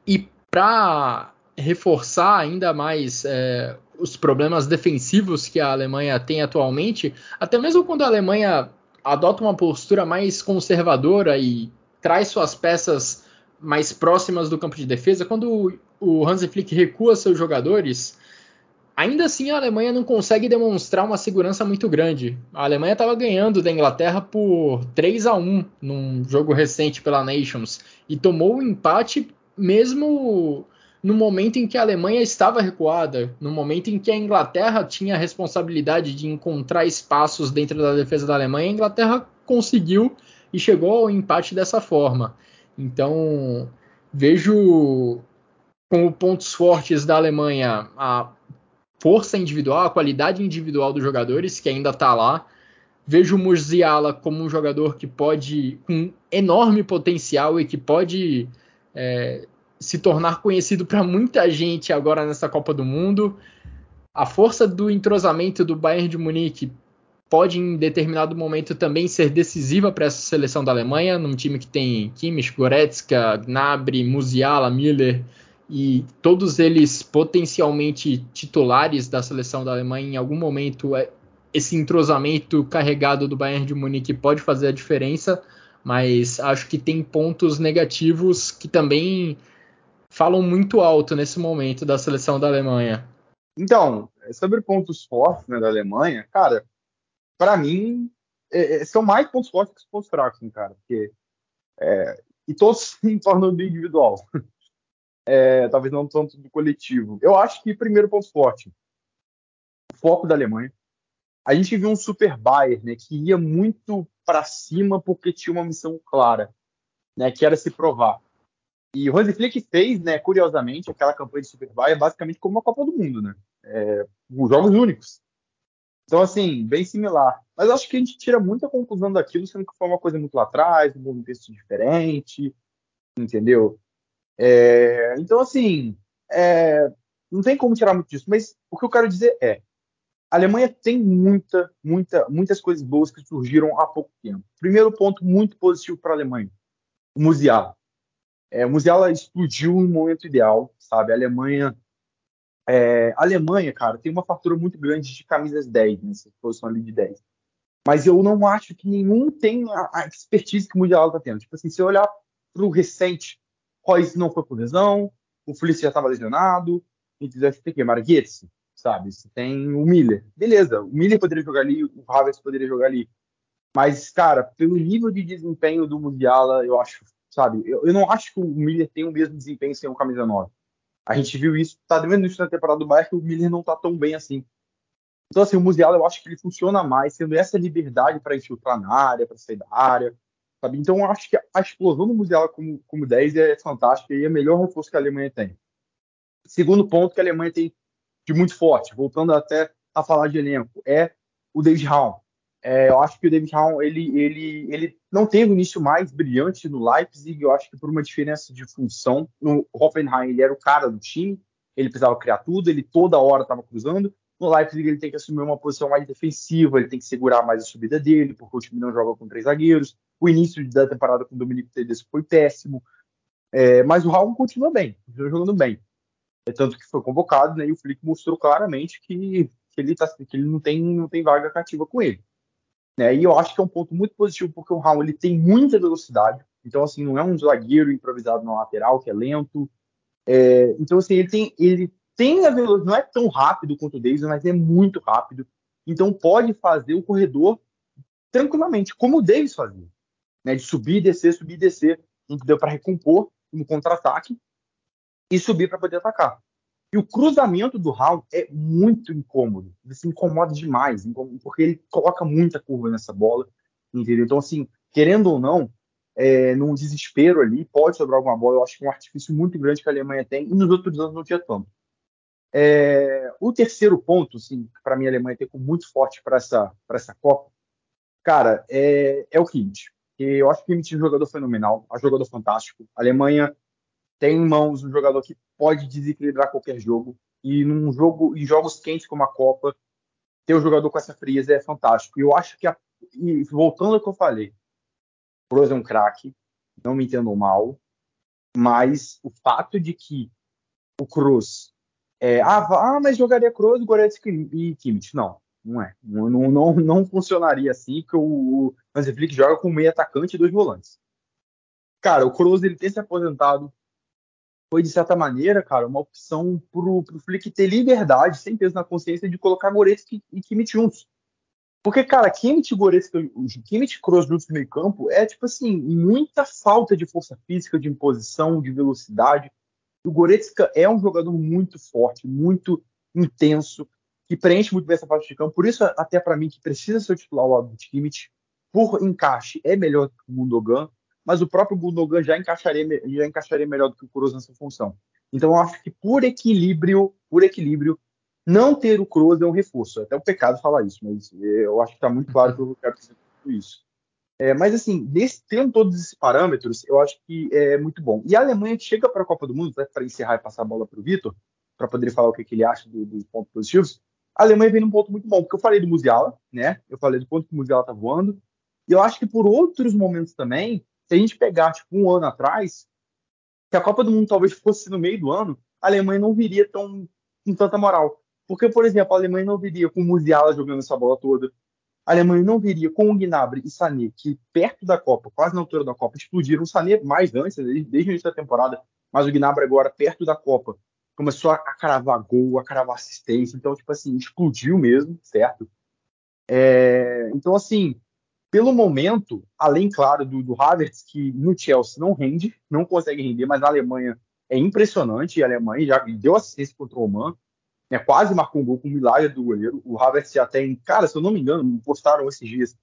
E para reforçar ainda mais é, os problemas defensivos que a Alemanha tem atualmente, até mesmo quando a Alemanha adota uma postura mais conservadora e traz suas peças mais próximas do campo de defesa, quando o Hansi Flick recua seus jogadores, ainda assim a Alemanha não consegue demonstrar uma segurança muito grande. A Alemanha estava ganhando da Inglaterra por 3 a 1 num jogo recente pela Nations e tomou o um empate mesmo no momento em que a Alemanha estava recuada, no momento em que a Inglaterra tinha a responsabilidade de encontrar espaços dentro da defesa da Alemanha, a Inglaterra conseguiu e chegou ao empate dessa forma. Então, vejo como pontos fortes da Alemanha a força individual, a qualidade individual dos jogadores, que ainda está lá. Vejo o Musiala como um jogador que pode, com enorme potencial e que pode é, se tornar conhecido para muita gente agora nessa Copa do Mundo. A força do entrosamento do Bayern de Munique pode em determinado momento também ser decisiva para essa seleção da Alemanha, num time que tem Kimmich, Goretzka, Gnabry, Musiala, Miller e todos eles potencialmente titulares da seleção da Alemanha em algum momento é, esse entrosamento carregado do Bayern de Munique pode fazer a diferença, mas acho que tem pontos negativos que também falam muito alto nesse momento da seleção da Alemanha. Então, sobre pontos fortes né, da Alemanha, cara, para mim é, é, são mais pontos fortes que pontos fracos, né, cara, porque é, e todos [LAUGHS] em torno do individual, é, talvez não tanto do coletivo. Eu acho que primeiro ponto forte, o foco da Alemanha. A gente viu um super Bayern, né, que ia muito para cima porque tinha uma missão clara, né, que era se provar. E o Hansi Flick fez, né, curiosamente, aquela campanha de Superbike basicamente como uma Copa do Mundo, né? É, os jogos únicos. Então, assim, bem similar. Mas acho que a gente tira muita conclusão daquilo, sendo que foi uma coisa muito lá atrás, um contexto diferente, entendeu? É, então, assim, é, não tem como tirar muito disso. Mas o que eu quero dizer é, a Alemanha tem muita, muita, muitas coisas boas que surgiram há pouco tempo. Primeiro ponto muito positivo para a Alemanha, o Musiala. É, o Musiala explodiu no momento ideal, sabe? A Alemanha, é, a Alemanha, cara, tem uma fatura muito grande de camisas 10, nessa posição ali de 10. Mas eu não acho que nenhum tem a, a expertise que o Musiala está tendo. Tipo assim, se eu olhar para o recente, Royce não foi por lesão, o Felice já estava lesionado, entendeu? Você tem que Marguerite, sabe? Você tem o Miller. Beleza, o Miller poderia jogar ali, o Havertz poderia jogar ali. Mas, cara, pelo nível de desempenho do Musiala, eu acho sabe? Eu, eu, não acho que o Miller tem o mesmo desempenho sem o camisa 9. A gente viu isso, tá vendo isso na temporada do Bayern, que o Miller não tá tão bem assim. Então, assim, o Musiala eu acho que ele funciona mais, tendo essa liberdade para infiltrar na área, para sair da área, sabe? Então, eu acho que a explosão do Musiala como, como 10 é fantástica e é o melhor reforço que a Alemanha tem. Segundo ponto que a Alemanha tem de muito forte, voltando até a falar de elenco, é o David Raum. É, eu acho que o David Raum ele, ele, ele não teve o início mais brilhante no Leipzig, eu acho que por uma diferença de função. No Hoffenheim ele era o cara do time, ele precisava criar tudo, ele toda hora estava cruzando. No Leipzig ele tem que assumir uma posição mais defensiva, ele tem que segurar mais a subida dele, porque o time não joga com três zagueiros. O início da temporada com o Dominico Tedesco foi péssimo, é, mas o Raul continua bem, continua jogando bem. É tanto que foi convocado, né, e o Flick mostrou claramente que, que ele, tá, que ele não, tem, não tem vaga cativa com ele. Né? E eu acho que é um ponto muito positivo porque o Raul ele tem muita velocidade. Então, assim, não é um zagueiro improvisado na lateral, que é lento. É, então, assim, ele tem, ele tem a velocidade, não é tão rápido quanto o Davis, mas é muito rápido. Então, pode fazer o corredor tranquilamente, como o Davis fazia. Né? De subir e descer, subir e descer, entendeu? Para recompor no contra-ataque e subir para poder atacar. E o cruzamento do Raul é muito incômodo. Ele se incomoda demais, porque ele coloca muita curva nessa bola, entendeu? Então, assim, querendo ou não, é, num desespero ali, pode sobrar alguma bola. Eu acho que é um artifício muito grande que a Alemanha tem, e nos outros anos não tinha tanto. É, o terceiro ponto, assim, para mim a Alemanha tem como muito forte para essa, essa Copa, cara, é, é o Kimmich. Eu acho que o Kimmich é um jogador fenomenal, é um jogador fantástico. A Alemanha tem em mãos um jogador que pode desequilibrar qualquer jogo. E num jogo, em jogos quentes como a Copa, ter um jogador com essa frieza é fantástico. E eu acho que, a, e voltando ao que eu falei, o Kroos é um craque, não me entendam mal, mas o fato de que o Kroos é, ah, ah, mas jogaria Kroos, Goretzka e Kimmich. Não, não é. Não, não, não funcionaria assim, que o Hansi Flick joga com meio atacante e dois volantes. Cara, o Kroos ele tem se aposentado, foi, de certa maneira, cara, uma opção pro, pro Flick ter liberdade, sem peso na consciência, de colocar Goretzka e Kimmich juntos. Porque, cara, Kimmich e Goretzka, Kimmich e Kroos juntos no meio campo é, tipo assim, muita falta de força física, de imposição, de velocidade. O Goretzka é um jogador muito forte, muito intenso, que preenche muito bem essa parte de campo. Por isso, até para mim, que precisa ser titular o Kimmich, por encaixe, é melhor que o Gundogan mas o próprio Gundogan já encaixaria, já encaixaria melhor do que o Kroos nessa função. Então eu acho que por equilíbrio, por equilíbrio, não ter o Kroos é um reforço. É até o pecado falar isso, mas eu acho que está muito claro que eu quero dizer tudo isso. É, mas assim, desse, tendo todos esses parâmetros, eu acho que é muito bom. E a Alemanha chega para a Copa do Mundo, para encerrar e passar a bola para o Vitor, para poder falar o que, que ele acha dos do pontos positivos. A Alemanha vem num ponto muito bom, porque eu falei do Musiala, né? Eu falei do ponto que o Musiala está voando. E eu acho que por outros momentos também, se a gente pegar, tipo, um ano atrás, se a Copa do Mundo talvez fosse no meio do ano, a Alemanha não viria tão com tanta moral. Porque, por exemplo, a Alemanha não viria com o Musiala jogando essa bola toda. A Alemanha não viria com o Gnabry e Sané, que perto da Copa, quase na altura da Copa, explodiram. O Sané mais antes, desde, desde o início da temporada, mas o Gnabry agora, perto da Copa, começou a, a cravar gol, a cravar assistência. Então, tipo assim, explodiu mesmo, certo? É, então, assim, pelo momento, além, claro, do, do Havertz, que no Chelsea não rende, não consegue render, mas na Alemanha é impressionante. A Alemanha já deu assistência contra o Oman, né, quase marcou um gol com o milagre do goleiro. O Havertz já tem, cara, se eu não me engano, postaram esses dias.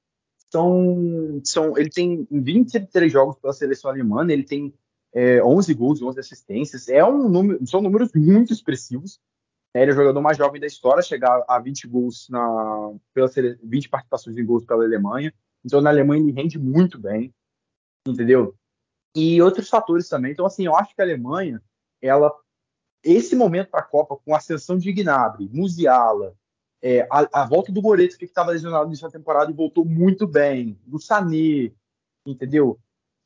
São, são, ele tem 23 jogos pela seleção alemã, ele tem é, 11 gols, 11 assistências. É um número, são números muito expressivos. É, ele é o jogador mais jovem da história, chegar a 20 gols na, pela 20 participações em gols pela Alemanha. Então, na Alemanha, ele rende muito bem, entendeu? E outros fatores também. Então, assim, eu acho que a Alemanha, ela, esse momento para a Copa, com a ascensão de Gnabry, Musiala, é, a, a, volta do Goretzka, que estava lesionado nessa temporada e voltou muito bem, do Sané, entendeu?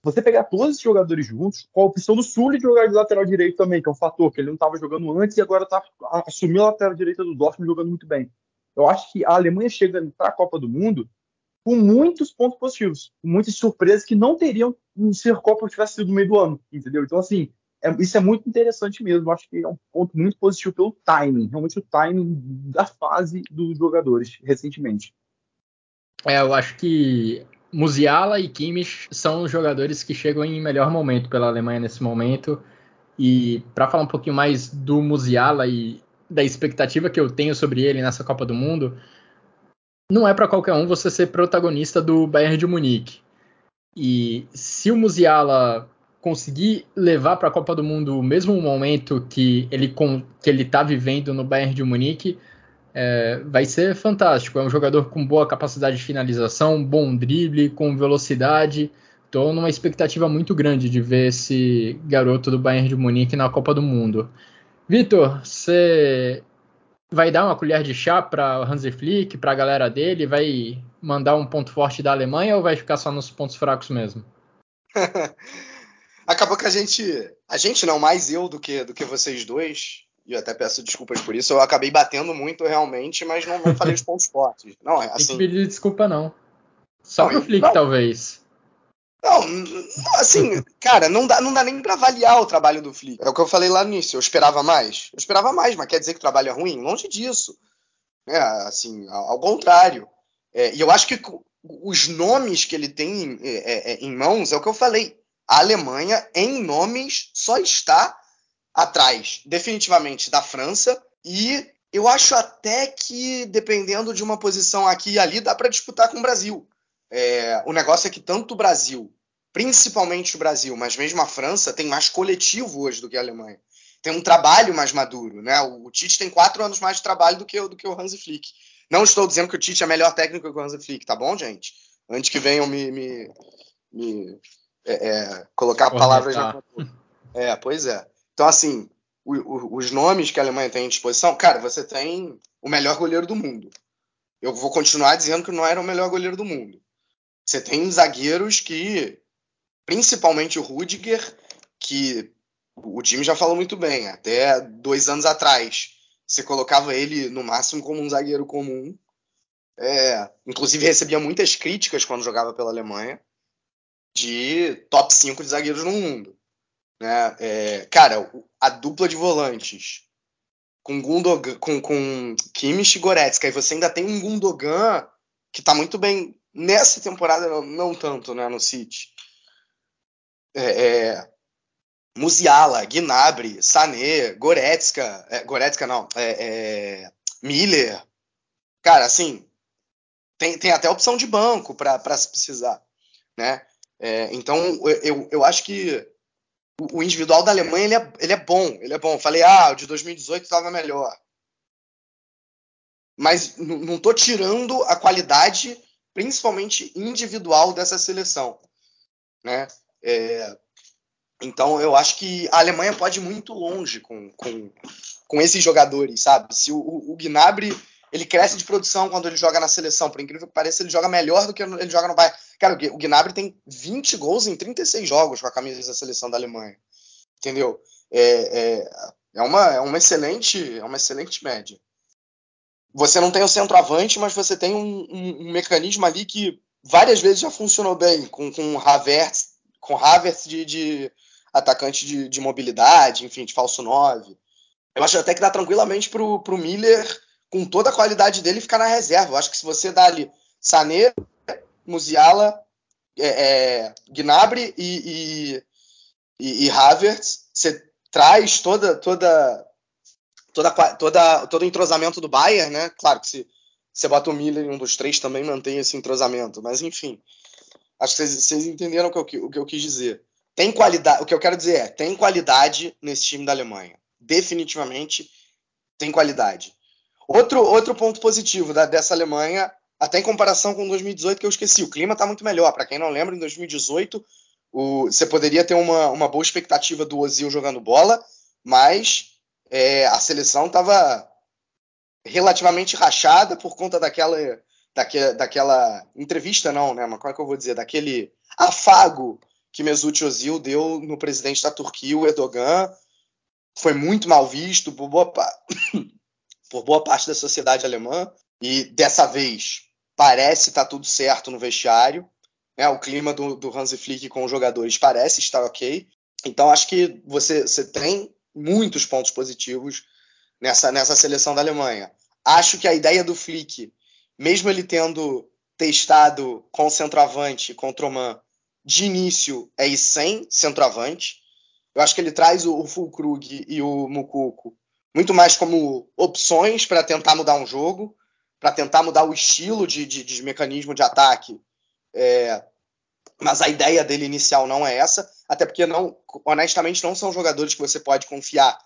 Você pegar todos esses jogadores juntos, com a opção do Sul de jogar de lateral direito também, que é um fator que ele não estava jogando antes e agora tá, assumiu a lateral direita do Dortmund jogando muito bem. Eu acho que a Alemanha chega para a Copa do Mundo com muitos pontos positivos, muitas surpresas que não teriam se a Copa tivesse sido no meio do ano, entendeu? Então, assim, é, isso é muito interessante mesmo. Acho que é um ponto muito positivo pelo timing, realmente o timing da fase dos jogadores recentemente. É, eu acho que Musiala e Kimmich são os jogadores que chegam em melhor momento pela Alemanha nesse momento. E para falar um pouquinho mais do Musiala e da expectativa que eu tenho sobre ele nessa Copa do Mundo, não é para qualquer um você ser protagonista do Bayern de Munique. E se o Musiala conseguir levar para a Copa do Mundo o mesmo momento que ele que ele está vivendo no Bayern de Munique, é, vai ser fantástico. É um jogador com boa capacidade de finalização, bom drible, com velocidade. Estou numa expectativa muito grande de ver esse garoto do Bayern de Munique na Copa do Mundo. Vitor, você vai dar uma colher de chá para o Hansi Flick, para a galera dele? Vai mandar um ponto forte da Alemanha ou vai ficar só nos pontos fracos mesmo? [LAUGHS] Acabou que a gente, a gente não, mais eu do que do que vocês dois, e eu até peço desculpas por isso, eu acabei batendo muito realmente, mas não, não falei os pontos fortes. Não, é assim. Tem que pedir desculpa não. Só não, pro Flick não. talvez. Não, assim, cara, não dá, não dá nem pra avaliar o trabalho do Flick. É o que eu falei lá no início. Eu esperava mais? Eu esperava mais, mas quer dizer que o trabalho é ruim? Longe disso. É, assim, ao, contrário. É, e eu acho que os nomes que ele tem é, é, é, em mãos é o que eu falei. A Alemanha, em nomes, só está atrás, definitivamente, da França. E eu acho até que, dependendo de uma posição aqui e ali, dá para disputar com o Brasil. É, o negócio é que tanto o Brasil, principalmente o Brasil, mas mesmo a França, tem mais coletivo hoje do que a Alemanha. tem um trabalho mais maduro, né? O, o Tite tem quatro anos mais de trabalho do que, do que o Hansi Flick. Não estou dizendo que o Tite é melhor técnico que o Hansi Flick, tá bom, gente? Antes que venham me, me, me é, é, colocar palavras na É, pois é. Então, assim, o, o, os nomes que a Alemanha tem à disposição, cara, você tem o melhor goleiro do mundo. Eu vou continuar dizendo que não era o melhor goleiro do mundo. Você tem zagueiros que, principalmente o Rudiger, que o time já falou muito bem, até dois anos atrás, você colocava ele no máximo como um zagueiro comum. É, inclusive recebia muitas críticas quando jogava pela Alemanha de top 5 de zagueiros no mundo. Né? É, cara, a dupla de volantes com Gundogan, com, com Kimmich e Goretzka, e você ainda tem um Gundogan que tá muito bem nessa temporada, não, não tanto, né, no City. É, é, Musiala, Gnabry, Sané, Goretzka, é, Goretzka não, é, é, Miller. Cara, assim, tem, tem até opção de banco para se precisar, né? É, então, eu, eu acho que o individual da Alemanha ele é, ele é bom, ele é bom. Falei, ah, o de 2018 estava melhor. Mas não estou tirando a qualidade, principalmente individual, dessa seleção. Né? É, então eu acho que a Alemanha pode ir muito longe com, com, com esses jogadores, sabe? Se o, o Gnabry ele cresce de produção quando ele joga na seleção. Por incrível que pareça, ele joga melhor do que ele joga no Bayern. Cara, o Gnabry tem 20 gols em 36 jogos com a camisa da seleção da Alemanha. Entendeu? É, é, é, uma, é uma excelente é uma excelente média. Você não tem o centroavante, mas você tem um, um, um mecanismo ali que várias vezes já funcionou bem, com, com Havertz, com Havertz de, de atacante de, de, mobilidade, enfim, de falso 9. Eu acho até que dá tranquilamente pro, pro Miller com toda a qualidade dele, ficar na reserva. Eu acho que se você dá ali Sané, Musiala, é, é, Gnabry e, e, e, Havertz, você traz toda, toda, toda, toda, todo o entrosamento do Bayern, né? Claro que se você bota o Miller em um dos três também mantém esse entrosamento, mas enfim. Acho que vocês, entenderam o que, eu, o que eu quis dizer. Tem qualidade, o que eu quero dizer é, tem qualidade nesse time da Alemanha. Definitivamente tem qualidade. Outro, outro ponto positivo da, dessa Alemanha, até em comparação com 2018, que eu esqueci, o clima está muito melhor. Para quem não lembra, em 2018 o, você poderia ter uma, uma boa expectativa do Ozil jogando bola, mas é, a seleção estava relativamente rachada por conta daquela, daquela, daquela entrevista, não, né? Mas como é que eu vou dizer? Daquele afago que Mesut Ozil deu no presidente da Turquia, o Erdogan. Foi muito mal visto por boa, [COUGHS] por boa parte da sociedade alemã. E dessa vez parece estar tá tudo certo no vestiário. Né? O clima do, do Hansi Flick com os jogadores parece estar ok. Então acho que você, você tem muitos pontos positivos nessa, nessa seleção da Alemanha. Acho que a ideia do Flick, mesmo ele tendo testado com centroavante, com Troman, de início é ir sem centroavante. Eu acho que ele traz o, o Fulkrug e o Mukuko muito mais como opções para tentar mudar um jogo, para tentar mudar o estilo de, de, de mecanismo de ataque. É, mas a ideia dele inicial não é essa, até porque não, honestamente não são jogadores que você pode confiar.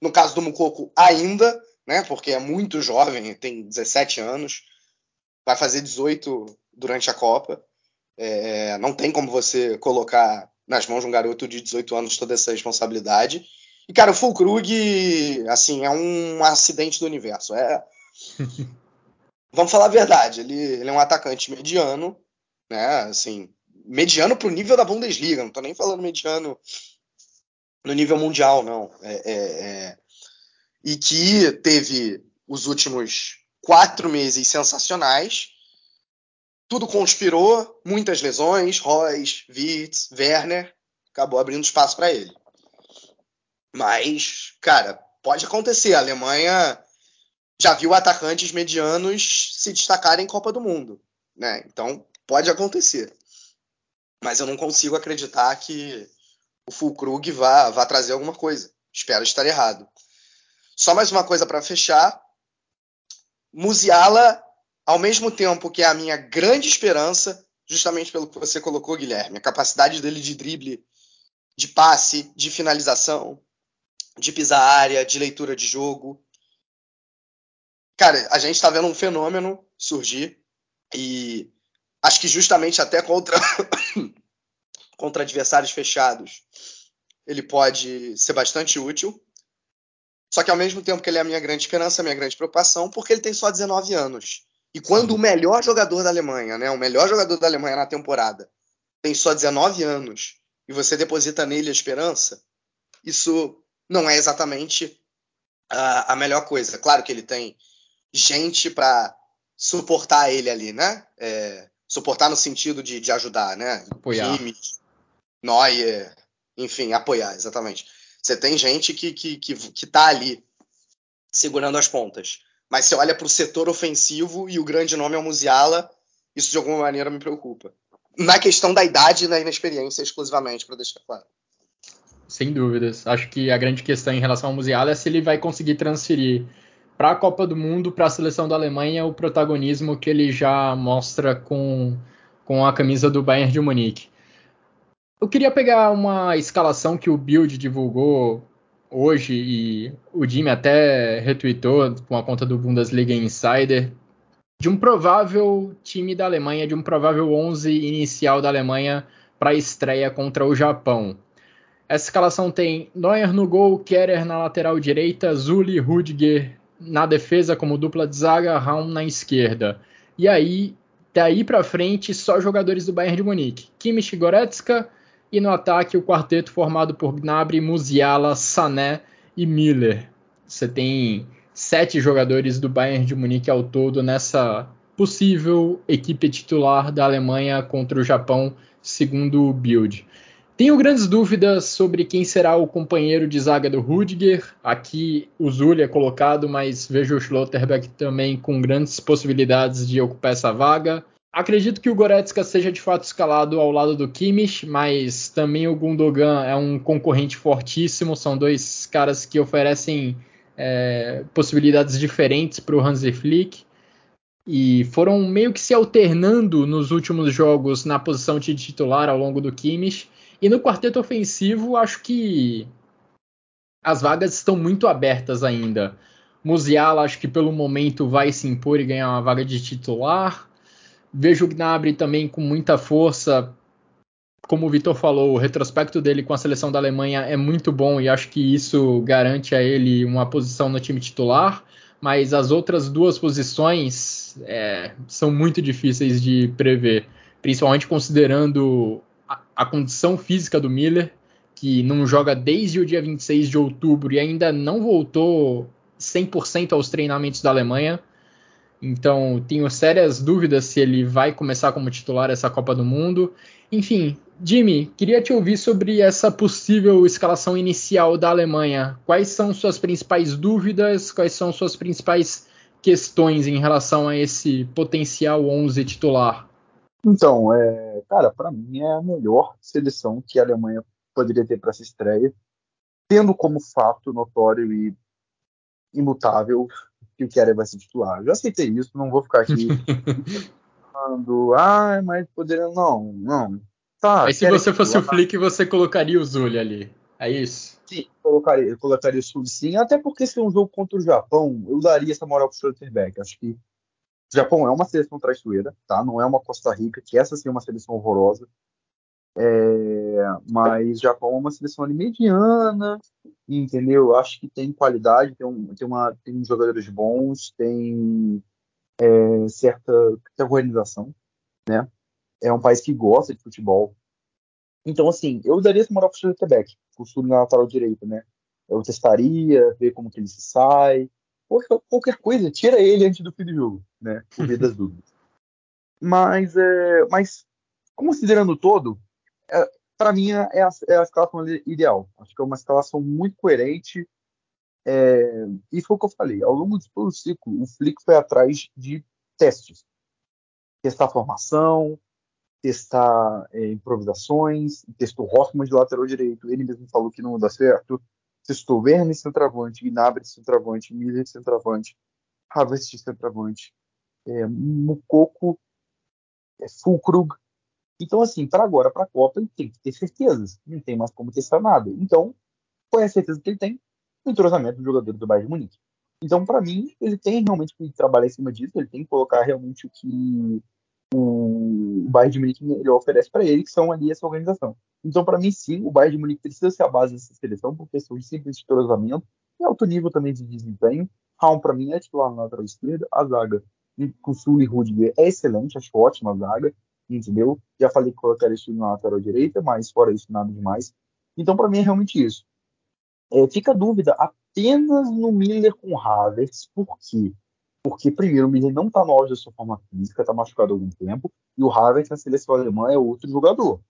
No caso do Mukoko, ainda, né? Porque é muito jovem, tem 17 anos, vai fazer 18 durante a Copa. É, não tem como você colocar nas mãos de um garoto de 18 anos toda essa responsabilidade. E, cara, o Fulkrug, assim, é um acidente do universo. É. [LAUGHS] Vamos falar a verdade, ele, ele é um atacante mediano, né? Assim, mediano pro nível da Bundesliga, não tô nem falando mediano no nível mundial, não. É, é, é... E que teve os últimos quatro meses sensacionais. Tudo conspirou, muitas lesões, Royce, Wirtz, Werner, acabou abrindo espaço para ele. Mas, cara, pode acontecer. A Alemanha já viu atacantes medianos se destacarem em Copa do Mundo, né? Então, pode acontecer. Mas eu não consigo acreditar que o Fulkrug vá, vá trazer alguma coisa. Espero estar errado. Só mais uma coisa para fechar. Musiala, ao mesmo tempo que é a minha grande esperança, justamente pelo que você colocou, Guilherme, a capacidade dele de drible, de passe, de finalização, de pisar área, de leitura de jogo. Cara, a gente está vendo um fenômeno surgir e acho que justamente até contra, [COUGHS] contra adversários fechados ele pode ser bastante útil. Só que ao mesmo tempo que ele é a minha grande esperança, a minha grande preocupação, porque ele tem só 19 anos. E quando o melhor jogador da Alemanha, né, o melhor jogador da Alemanha na temporada, tem só 19 anos e você deposita nele a esperança, isso não é exatamente a, a melhor coisa. Claro que ele tem gente para suportar ele ali, né? É, suportar no sentido de, de ajudar, né? Apoiar. Kimmich, Neuer, enfim, apoiar, exatamente. Você tem gente que, que, que, que tá ali segurando as pontas. Mas você olha para o setor ofensivo e o grande nome é o Musiala, isso de alguma maneira me preocupa. Na questão da idade e da inexperiência, exclusivamente, para deixar claro. Sem dúvidas. Acho que a grande questão em relação ao Musiala é se ele vai conseguir transferir para a Copa do Mundo, para a seleção da Alemanha, o protagonismo que ele já mostra com, com a camisa do Bayern de Munique. Eu queria pegar uma escalação que o Build divulgou hoje e o Jimmy até retweetou com a conta do Bundesliga Insider de um provável time da Alemanha, de um provável 11 inicial da Alemanha para a estreia contra o Japão. Essa escalação tem Neuer no gol, Kerer na lateral direita, Zulli, Rudiger na defesa como dupla de zaga, Raum na esquerda. E aí, daí para frente, só jogadores do Bayern de Munique. Kimmich Goretzka e no ataque o quarteto formado por Gnabry, Musiala, Sané e Miller. Você tem sete jogadores do Bayern de Munique ao todo nessa possível equipe titular da Alemanha contra o Japão, segundo o Build. Tenho grandes dúvidas sobre quem será o companheiro de zaga do Rudiger. Aqui o Zulia é colocado, mas vejo o Schlotterbeck também com grandes possibilidades de ocupar essa vaga. Acredito que o Goretzka seja de fato escalado ao lado do Kimmich, mas também o Gundogan é um concorrente fortíssimo. São dois caras que oferecem é, possibilidades diferentes para o Hansi Flick e foram meio que se alternando nos últimos jogos na posição de titular ao longo do Kimmich. E no quarteto ofensivo, acho que as vagas estão muito abertas ainda. Musiala, acho que pelo momento vai se impor e ganhar uma vaga de titular. Vejo o Gnabry também com muita força. Como o Vitor falou, o retrospecto dele com a seleção da Alemanha é muito bom e acho que isso garante a ele uma posição no time titular. Mas as outras duas posições é, são muito difíceis de prever, principalmente considerando a, condição física do Miller, que não joga desde o dia 26 de outubro e ainda não voltou 100% aos treinamentos da Alemanha. Então, tenho sérias dúvidas se ele vai começar como titular essa Copa do Mundo. Enfim, Jimmy, queria te ouvir sobre essa possível escalação inicial da Alemanha. Quais são suas principais dúvidas? Quais são suas principais questões em relação a esse potencial 11 titular? Então, é, cara, para mim é a melhor seleção que a Alemanha poderia ter para essa estreia, tendo como fato notório e imutável que o Kerer vai ser titular. Já aceitei isso, não vou ficar aqui [LAUGHS] falando, ah, mas poderia. Não, não. Tá, Aí se você fosse o Flick, você colocaria o Zully ali. É isso? Sim, colocaria, colocaria o Zully sim, até porque se é um jogo contra o Japão, eu daria essa moral pro Schlotterbeck. Acho que o Japão é uma seleção traiçoeira, tá? Não é uma Costa Rica, que essa sim é uma seleção horrorosa. É, mas Japão é uma seleção ali mediana, entendeu? Acho que tem qualidade, tem, um, tem, uma, tem jogadores bons, tem é, certa, certa organização, né? É um país que gosta de futebol. Então, assim, eu daria esse moral para o Quebec, sul na lateral direita, né? Eu testaria, ver como que ele se sai, qualquer coisa, tira ele antes do fim do jogo, né? Por via das [LAUGHS] dúvidas. Mas, é, mas considerando todo, é, para mim é a, é a escalação ideal. Acho que é uma escalação muito coerente. É, e foi o que eu falei. Ao longo de todo o ciclo, o Flick foi atrás de testes. Testar a formação, testar é, improvisações, testou Hoffman de lateral direito. Ele mesmo falou que não dá certo testou Werner centroavante, Gnabry centroavante, Miller centroavante, Havertz centroavante, é, Mukoko, é, Fulkrug. Então, assim, para agora, para a Copa, ele tem que ter certezas. Não tem mais como testar nada. Então, qual é a certeza que ele tem? o entrosamento do jogador do Bayern de Munique. Então, para mim, ele tem realmente que trabalhar em cima disso, ele tem que colocar realmente o que o Bayern de Munique ele oferece para ele, que são ali essa organização. Então, para mim, sim, o Bayern de Munique precisa ser a base dessa seleção, por questão de simples entrosamento e alto nível também de desempenho. Raul, para mim, é titular na lateral esquerda, a zaga com Sul e Rudiger é excelente, acho ótima a zaga, entendeu? Já falei que colocaria isso na lateral direita, mas fora isso, nada demais. Então, para mim, é realmente isso. É, fica a dúvida apenas no Miller com Havertz, por quê? Porque, primeiro, o Miller não está no auge da sua forma física, está machucado há algum tempo, e o Havertz na seleção alemã é outro jogador.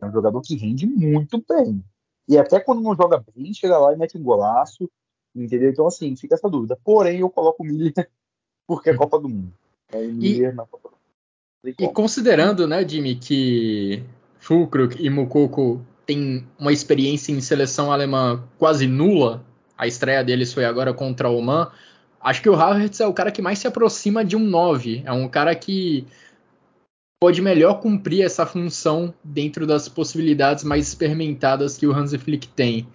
É um jogador que rende muito bem. E até quando não joga bem, chega lá e mete um golaço, entendeu? Então, assim, fica essa dúvida. Porém, eu coloco o Miller [LAUGHS] porque é Copa do Mundo. É e, na Copa do Mundo. E considerando, né, Jimmy, que Fulkrug e Mukoko têm uma experiência em seleção alemã quase nula, a estreia deles foi agora contra o Oman, acho que o Havertz é o cara que mais se aproxima de um 9. É um cara que pode melhor cumprir essa função dentro das possibilidades mais experimentadas que o Hansi Flick tem.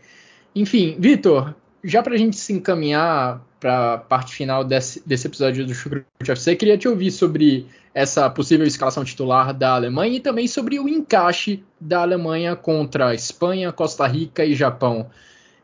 Enfim, Vitor, já para a gente se encaminhar para a parte final desse, desse episódio do Chucrute FC, queria te ouvir sobre essa possível escalação titular da Alemanha e também sobre o encaixe da Alemanha contra Espanha, Costa Rica e Japão.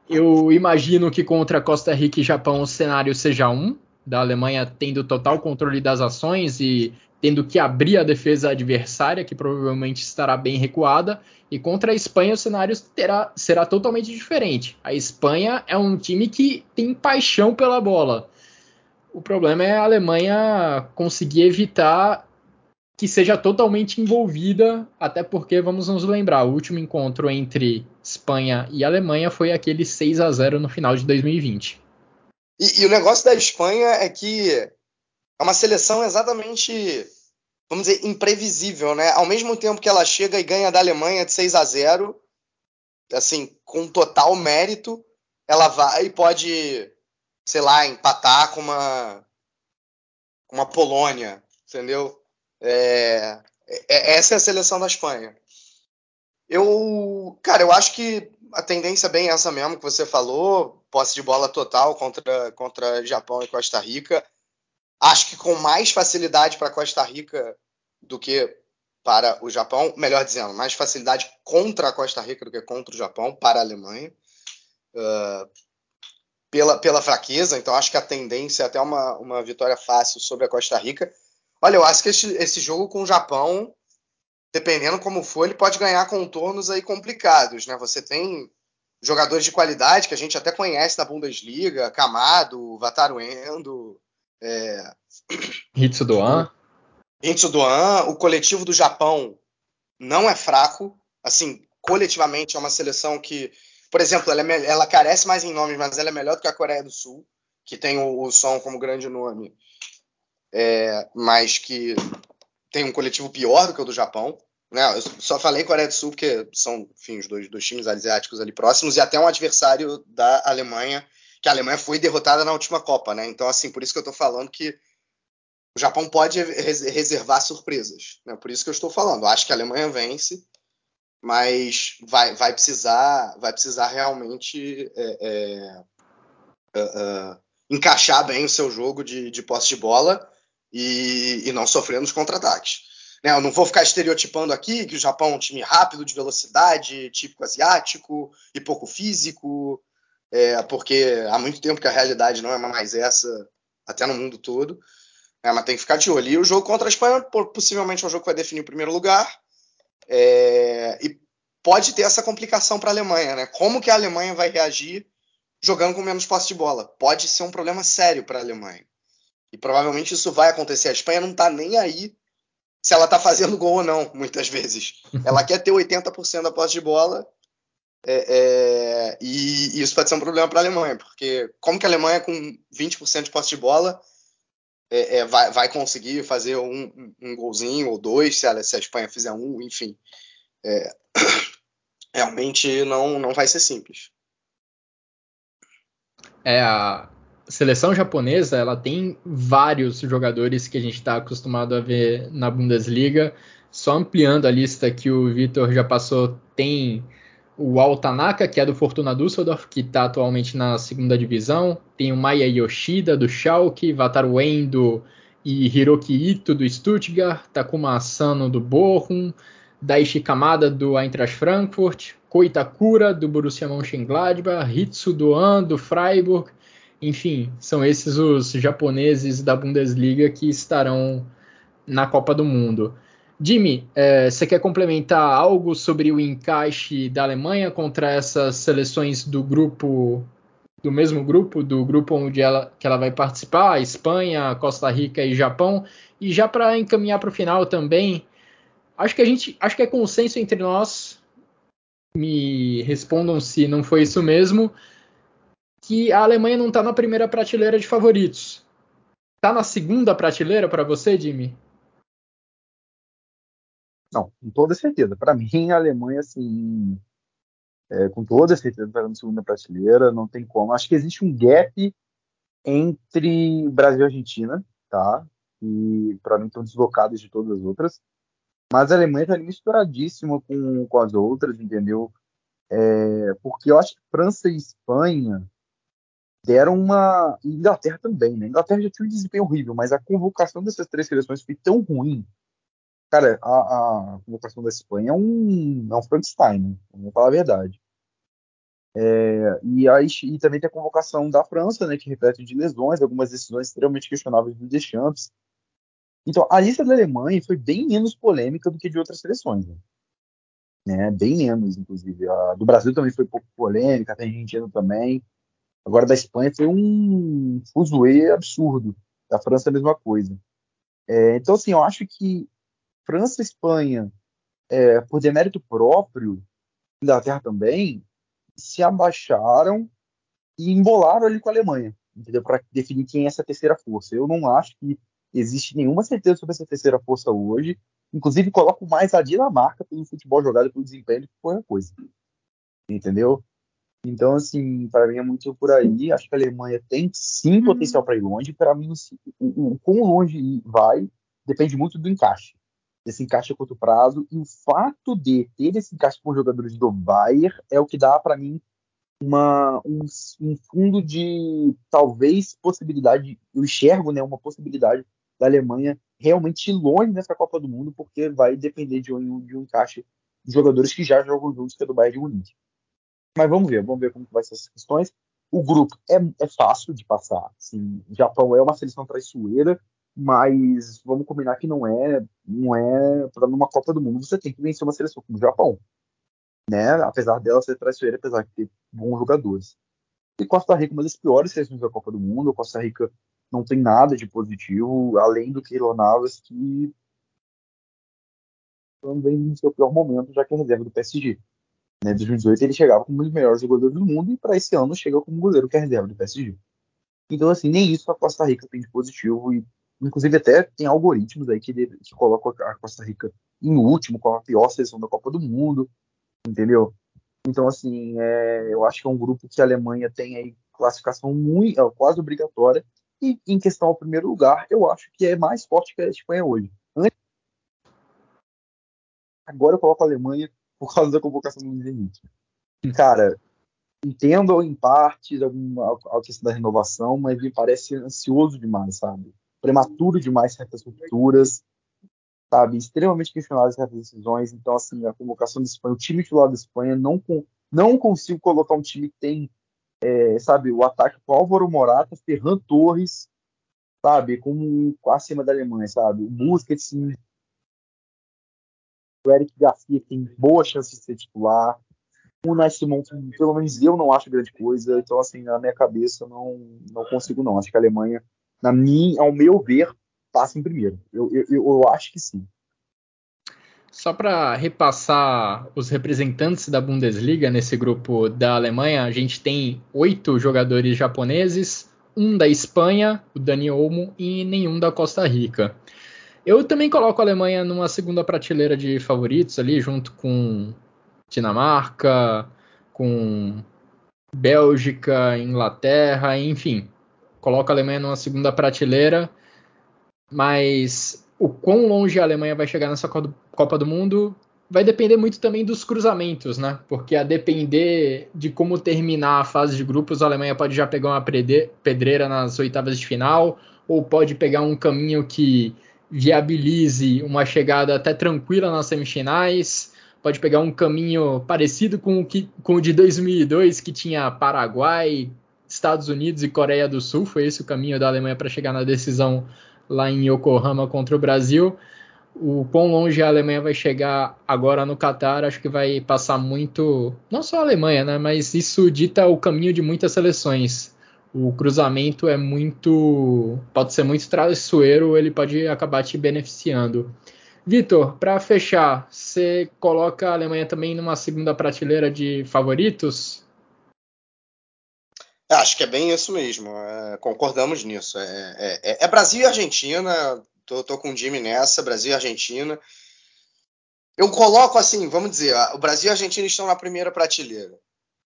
Eu imagino que contra Costa Rica e Japão o cenário seja um, da Alemanha tendo total controle das ações e tendo que abrir a defesa adversária, que provavelmente estará bem recuada, e contra a Espanha o cenário terá, será totalmente diferente. A Espanha é um time que tem paixão pela bola. O problema é a Alemanha conseguir evitar que seja totalmente envolvida, até porque vamos nos lembrar, o último encontro entre Espanha e Alemanha foi aquele 6 a 0 no final de 2020. E, e o negócio da Espanha é que é uma seleção exatamente vamos dizer, imprevisível, né? Ao mesmo tempo que ela chega e ganha da Alemanha de 6 a 0, assim, com total mérito, ela vai e pode, sei lá, empatar com uma uma Polônia, entendeu? É, é, essa é a seleção da Espanha. Eu, cara, eu acho que a tendência é bem essa mesmo que você falou, posse de bola total contra contra Japão e Costa Rica. Acho que com mais facilidade para Costa Rica do que para o Japão, melhor dizendo, mais facilidade contra a Costa Rica do que contra o Japão, para a Alemanha, uh, pela, pela fraqueza. Então, acho que a tendência é até uma, uma vitória fácil sobre a Costa Rica. Olha, eu acho que esse, esse jogo com o Japão, dependendo como for, ele pode ganhar contornos aí complicados, né? Você tem jogadores de qualidade que a gente até conhece da Bundesliga, Kamado, Wataru Endo, é... Hitsudoan. Doan, o coletivo do Japão não é fraco. Assim, coletivamente é uma seleção que, por exemplo, ela, é, ela carece mais em nomes, mas ela é melhor do que a Coreia do Sul, que tem o, o Som como grande nome, é, mas que tem um coletivo pior do que o do Japão. Né? Eu só falei Coreia do Sul porque são, enfim, os dois, dois times asiáticos ali próximos e até um adversário da Alemanha, que a Alemanha foi derrotada na última Copa, né? Então, assim, por isso que eu tô falando que o Japão pode reservar surpresas. Né? Por isso que eu estou falando. Acho que a Alemanha vence, mas vai, vai precisar vai precisar realmente é, é, é, é, encaixar bem o seu jogo de, de posse de bola e, e não sofrer nos contra-ataques. Né? Eu não vou ficar estereotipando aqui que o Japão é um time rápido, de velocidade, típico asiático e pouco físico, é, porque há muito tempo que a realidade não é mais essa, até no mundo todo. É, mas tem que ficar de olho. E o jogo contra a Espanha possivelmente é um jogo que vai definir o primeiro lugar. É, e pode ter essa complicação para a Alemanha, né? Como que a Alemanha vai reagir jogando com menos posse de bola? Pode ser um problema sério para a Alemanha. E provavelmente isso vai acontecer. A Espanha não está nem aí se ela está fazendo gol ou não, muitas vezes. [LAUGHS] Ela quer ter 80% da posse de bola. É, é, e, isso pode ser um problema para a Alemanha, porque como que a Alemanha com 20% de posse de bola é, é, vai, vai, conseguir fazer um, um, golzinho ou dois, se a, se a Espanha fizer um, enfim. É, [COUGHS] realmente não, não vai ser simples. É, a seleção japonesa ela tem vários jogadores que a gente está acostumado a ver na Bundesliga. Só ampliando a lista que o Vitor já passou, tem o Altanaka, que é do Fortuna Düsseldorf, que está atualmente na segunda divisão. Tem o Maya Yoshida, do Schalke, Wataru Endo e Hiroki Ito, do Stuttgart, Takuma Asano, do Bochum, Daichi Kamada, do Eintracht Frankfurt, Koitakura, do Borussia Mönchengladbach, Hitsu Doan, do Freiburg. Enfim, são esses os japoneses da Bundesliga que estarão na Copa do Mundo. Jimmy, é, você quer complementar algo sobre o encaixe da Alemanha contra essas seleções do grupo, do mesmo grupo, do grupo onde ela, que ela vai participar, Espanha, Costa Rica e Japão? E já para encaminhar para o final também, acho que a gente, acho que é consenso entre nós, me respondam se não foi isso mesmo, que a Alemanha não está na primeira prateleira de favoritos. Está na segunda prateleira para você, Jimmy? Não, com toda certeza. Para mim, a Alemanha, assim, é, com toda certeza, está na segunda prateleira, não tem como. Acho que existe um gap entre Brasil e Argentina, tá? E para mim estão deslocados de todas as outras. Mas a Alemanha está misturadíssima com, com as outras, entendeu? É, porque eu acho que França e Espanha deram uma. Inglaterra também, né? Inglaterra já tinha um desempenho horrível, mas a convocação dessas três seleções foi tão ruim Cara, a, a convocação da Espanha é um, é um Frankenstein, né? Vamos falar a verdade. É, e, aí, e também tem a convocação da França, né, que repete de lesões, algumas decisões extremamente questionáveis do Deschamps. Então, a lista da Alemanha foi bem menos polêmica do que de outras seleções. Né? né? Bem menos, inclusive. A do Brasil também foi pouco polêmica, tem Argentina também. Agora, da Espanha foi um fuzuê absurdo. Da França, a mesma coisa. É, então, assim, eu acho que França e Espanha, é, por demérito próprio, Inglaterra também, se abaixaram e embolaram ali com a Alemanha, entendeu? Para definir quem é essa terceira força. Eu não acho que existe nenhuma certeza sobre essa terceira força hoje. Inclusive, coloco mais a Dinamarca pelo futebol jogado, pelo desempenho, do que qualquer coisa. Entendeu? Então, assim, para mim é muito por aí. Acho que a Alemanha tem sim potencial para ir longe. Para mim, o, o, o quão longe vai depende muito do encaixe desse encaixe a curto prazo. E o fato de ter esse encaixe com jogadores do Bayern é o que dá para mim uma, um, um, fundo de talvez possibilidade, eu enxergo né, uma possibilidade da Alemanha realmente ir longe nessa Copa do Mundo, porque vai depender de um, de um encaixe de jogadores que já jogam juntos, que é do Bayern de Munique. Mas vamos ver, vamos ver como vai ser essas questões. O grupo é, é fácil de passar. Assim, o Japão é uma seleção traiçoeira, mas vamos combinar que não é, não é para numa Copa do Mundo você tem que vencer uma seleção como o Japão, né? Apesar dela ser traiçoeira, apesar de ter bons jogadores. E Costa Rica, uma das piores seleções da Copa do Mundo. Costa Rica não tem nada de positivo, além do Keylor Navas, que também no seu pior momento, já que é reserva do PSG. Né, 2018 ele chegava como um dos melhores jogadores do mundo e para esse ano chega como goleiro que é reserva do PSG. Então, assim, nem isso a Costa Rica tem de positivo e Inclusive, até tem algoritmos aí que, que colocam a Costa Rica em último, com a pior seleção da Copa do Mundo, entendeu? Então, assim, é, eu acho que é um grupo que a Alemanha tem aí classificação muito, é, quase obrigatória. E em questão ao primeiro lugar, eu acho que é mais forte que a Espanha hoje. Agora eu coloco a Alemanha por causa da convocação do Zenit. Cara, entendo em alguma, a questão da renovação, mas me parece ansioso demais, sabe? Prematuro demais certas rupturas, sabe? Extremamente questionáveis certas decisões. Então, assim, a convocação da Espanha, o time titular da Espanha, não, não consigo colocar um time que tem, é, sabe, o ataque com Álvaro Morata, Ferran Torres, sabe, como acima da Alemanha, sabe? O Busquets, o Eric Garcia, que tem boa chance de ser titular. O Simon, pelo menos eu não acho grande coisa. Então, assim, na minha cabeça, não, não consigo, não. Acho que a Alemanha na minha, ao meu ver, passa em primeiro. Eu, eu, eu acho que sim. Só para repassar os representantes da Bundesliga nesse grupo da Alemanha, a gente tem oito jogadores japoneses, um da Espanha, o Dani Olmo, e nenhum da Costa Rica. Eu também coloco a Alemanha numa segunda prateleira de favoritos ali, junto com Dinamarca, com Bélgica, Inglaterra, enfim coloca a Alemanha numa segunda prateleira, mas o quão longe a Alemanha vai chegar nessa Copa do Mundo vai depender muito também dos cruzamentos, né? Porque a depender de como terminar a fase de grupos, a Alemanha pode já pegar uma pedreira nas oitavas de final, ou pode pegar um caminho que viabilize uma chegada até tranquila nas semifinais, pode pegar um caminho parecido com o, que, com o de 2002, que tinha Paraguai, Estados Unidos e Coreia do Sul, foi esse o caminho da Alemanha para chegar na decisão lá em Yokohama contra o Brasil o quão longe a Alemanha vai chegar agora no Catar, acho que vai passar muito, não só a Alemanha, né, mas isso dita o caminho de muitas seleções. O cruzamento é muito, pode ser muito traiçoeiro, ele pode acabar te beneficiando. Vitor, para fechar, você coloca a Alemanha também numa segunda prateleira de favoritos? Acho que é bem isso mesmo. É, concordamos nisso. É, é, é, é Brasil e Argentina Tô, tô com o Jimmy nessa, Brasil e Argentina. Eu coloco assim, vamos dizer, o Brasil e a Argentina estão na primeira prateleira.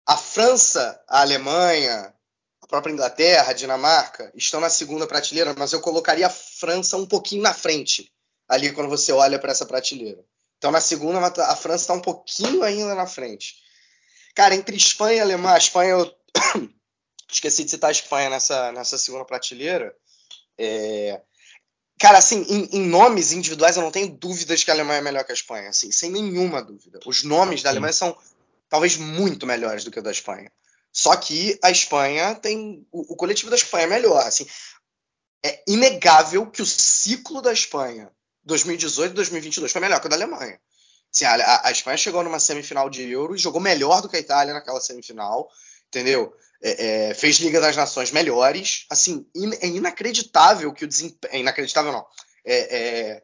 A França, a Alemanha, a própria Inglaterra, a Dinamarca estão na segunda prateleira, mas eu colocaria a França um pouquinho na frente, ali quando você olha para essa prateleira. Então na segunda a França está um pouquinho ainda na frente. Cara, entre Espanha e Alemanha, a Espanha eu esqueci de citar a Espanha nessa, nessa segunda prateleira. É, Cara, assim, em, em, nomes individuais eu não tenho dúvidas que a Alemanha é melhor que a Espanha, assim, sem nenhuma dúvida. Os nomes da Alemanha são talvez muito melhores do que o da Espanha. Só que a Espanha tem. O, o coletivo da Espanha é melhor. Assim, é inegável que o ciclo da Espanha 2018 e 2022 foi melhor que o da Alemanha. Assim, a, a, Espanha chegou numa semifinal de Euro e jogou melhor do que a Itália naquela semifinal, entendeu? é, é, fez Liga das Nações melhores. Assim, in, é inacreditável que o desempenho. É inacreditável, não. É, é,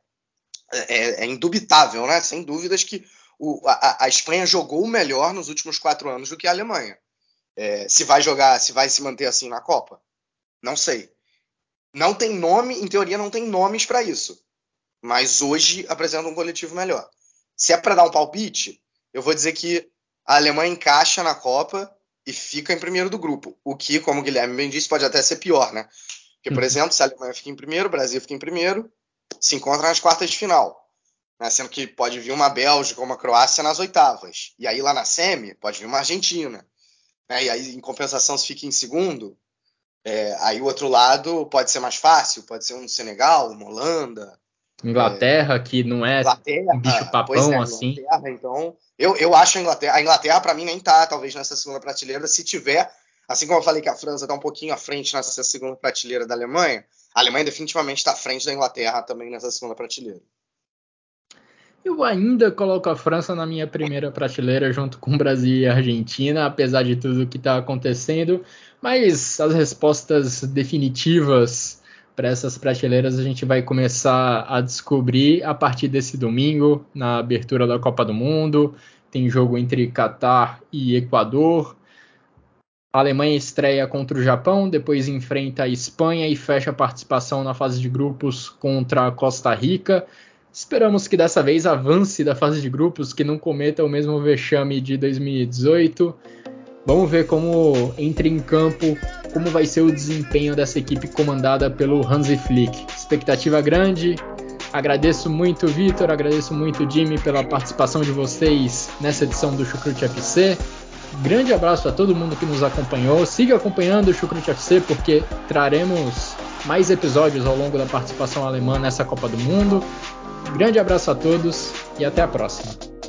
é, é indubitável, né? Sem dúvidas que o, a, a, Espanha jogou melhor nos últimos quatro anos do que a Alemanha. É, se vai jogar, se vai se manter assim na Copa, não sei. Não tem nome, em teoria, não tem nomes para isso. Mas hoje apresenta um coletivo melhor. Se é para dar um palpite, eu vou dizer que a Alemanha encaixa na Copa e fica em primeiro do grupo. O que, como o Guilherme bem disse, pode até ser pior, né? Porque, por uhum. exemplo, se a Alemanha fica em primeiro, o Brasil fica em primeiro, se encontra nas quartas de final. Né? Sendo que pode vir uma Bélgica ou uma Croácia nas oitavas. E aí lá na semi pode vir uma Argentina. Né? E aí, em compensação, se fica em segundo, é, aí o outro lado pode ser mais fácil, pode ser um Senegal, uma Holanda. Inglaterra, é, que não é Inglaterra, um bicho papão é, assim. Então, eu, eu acho a Inglaterra. A Inglaterra, para mim, nem tá, talvez, nessa segunda prateleira. Se tiver, assim como eu falei que a França está um pouquinho à frente nessa segunda prateleira da Alemanha, a Alemanha definitivamente está à frente da Inglaterra também nessa segunda prateleira. Eu ainda coloco a França na minha primeira prateleira, junto com o Brasil e a Argentina, apesar de tudo que está acontecendo. Mas as respostas definitivas para essas prateleiras a gente vai começar a descobrir a partir desse domingo, na abertura da Copa do Mundo. Tem jogo entre Catar e Equador. A Alemanha estreia contra o Japão, depois enfrenta a Espanha e fecha a participação na fase de grupos contra a Costa Rica. Esperamos que dessa vez avance da fase de grupos, que não cometa o mesmo vexame de 2018. Vamos ver como entra em campo, como vai ser o desempenho dessa equipe comandada pelo Hansi Flick. Expectativa grande. Agradeço muito, Vitor, agradeço muito, Jimmy, pela participação de vocês nessa edição do Chucrute FC. Grande abraço a todo mundo que nos acompanhou. Siga acompanhando o Chucrute FC porque traremos mais episódios ao longo da participação alemã nessa Copa do Mundo. Grande abraço a todos e até a próxima.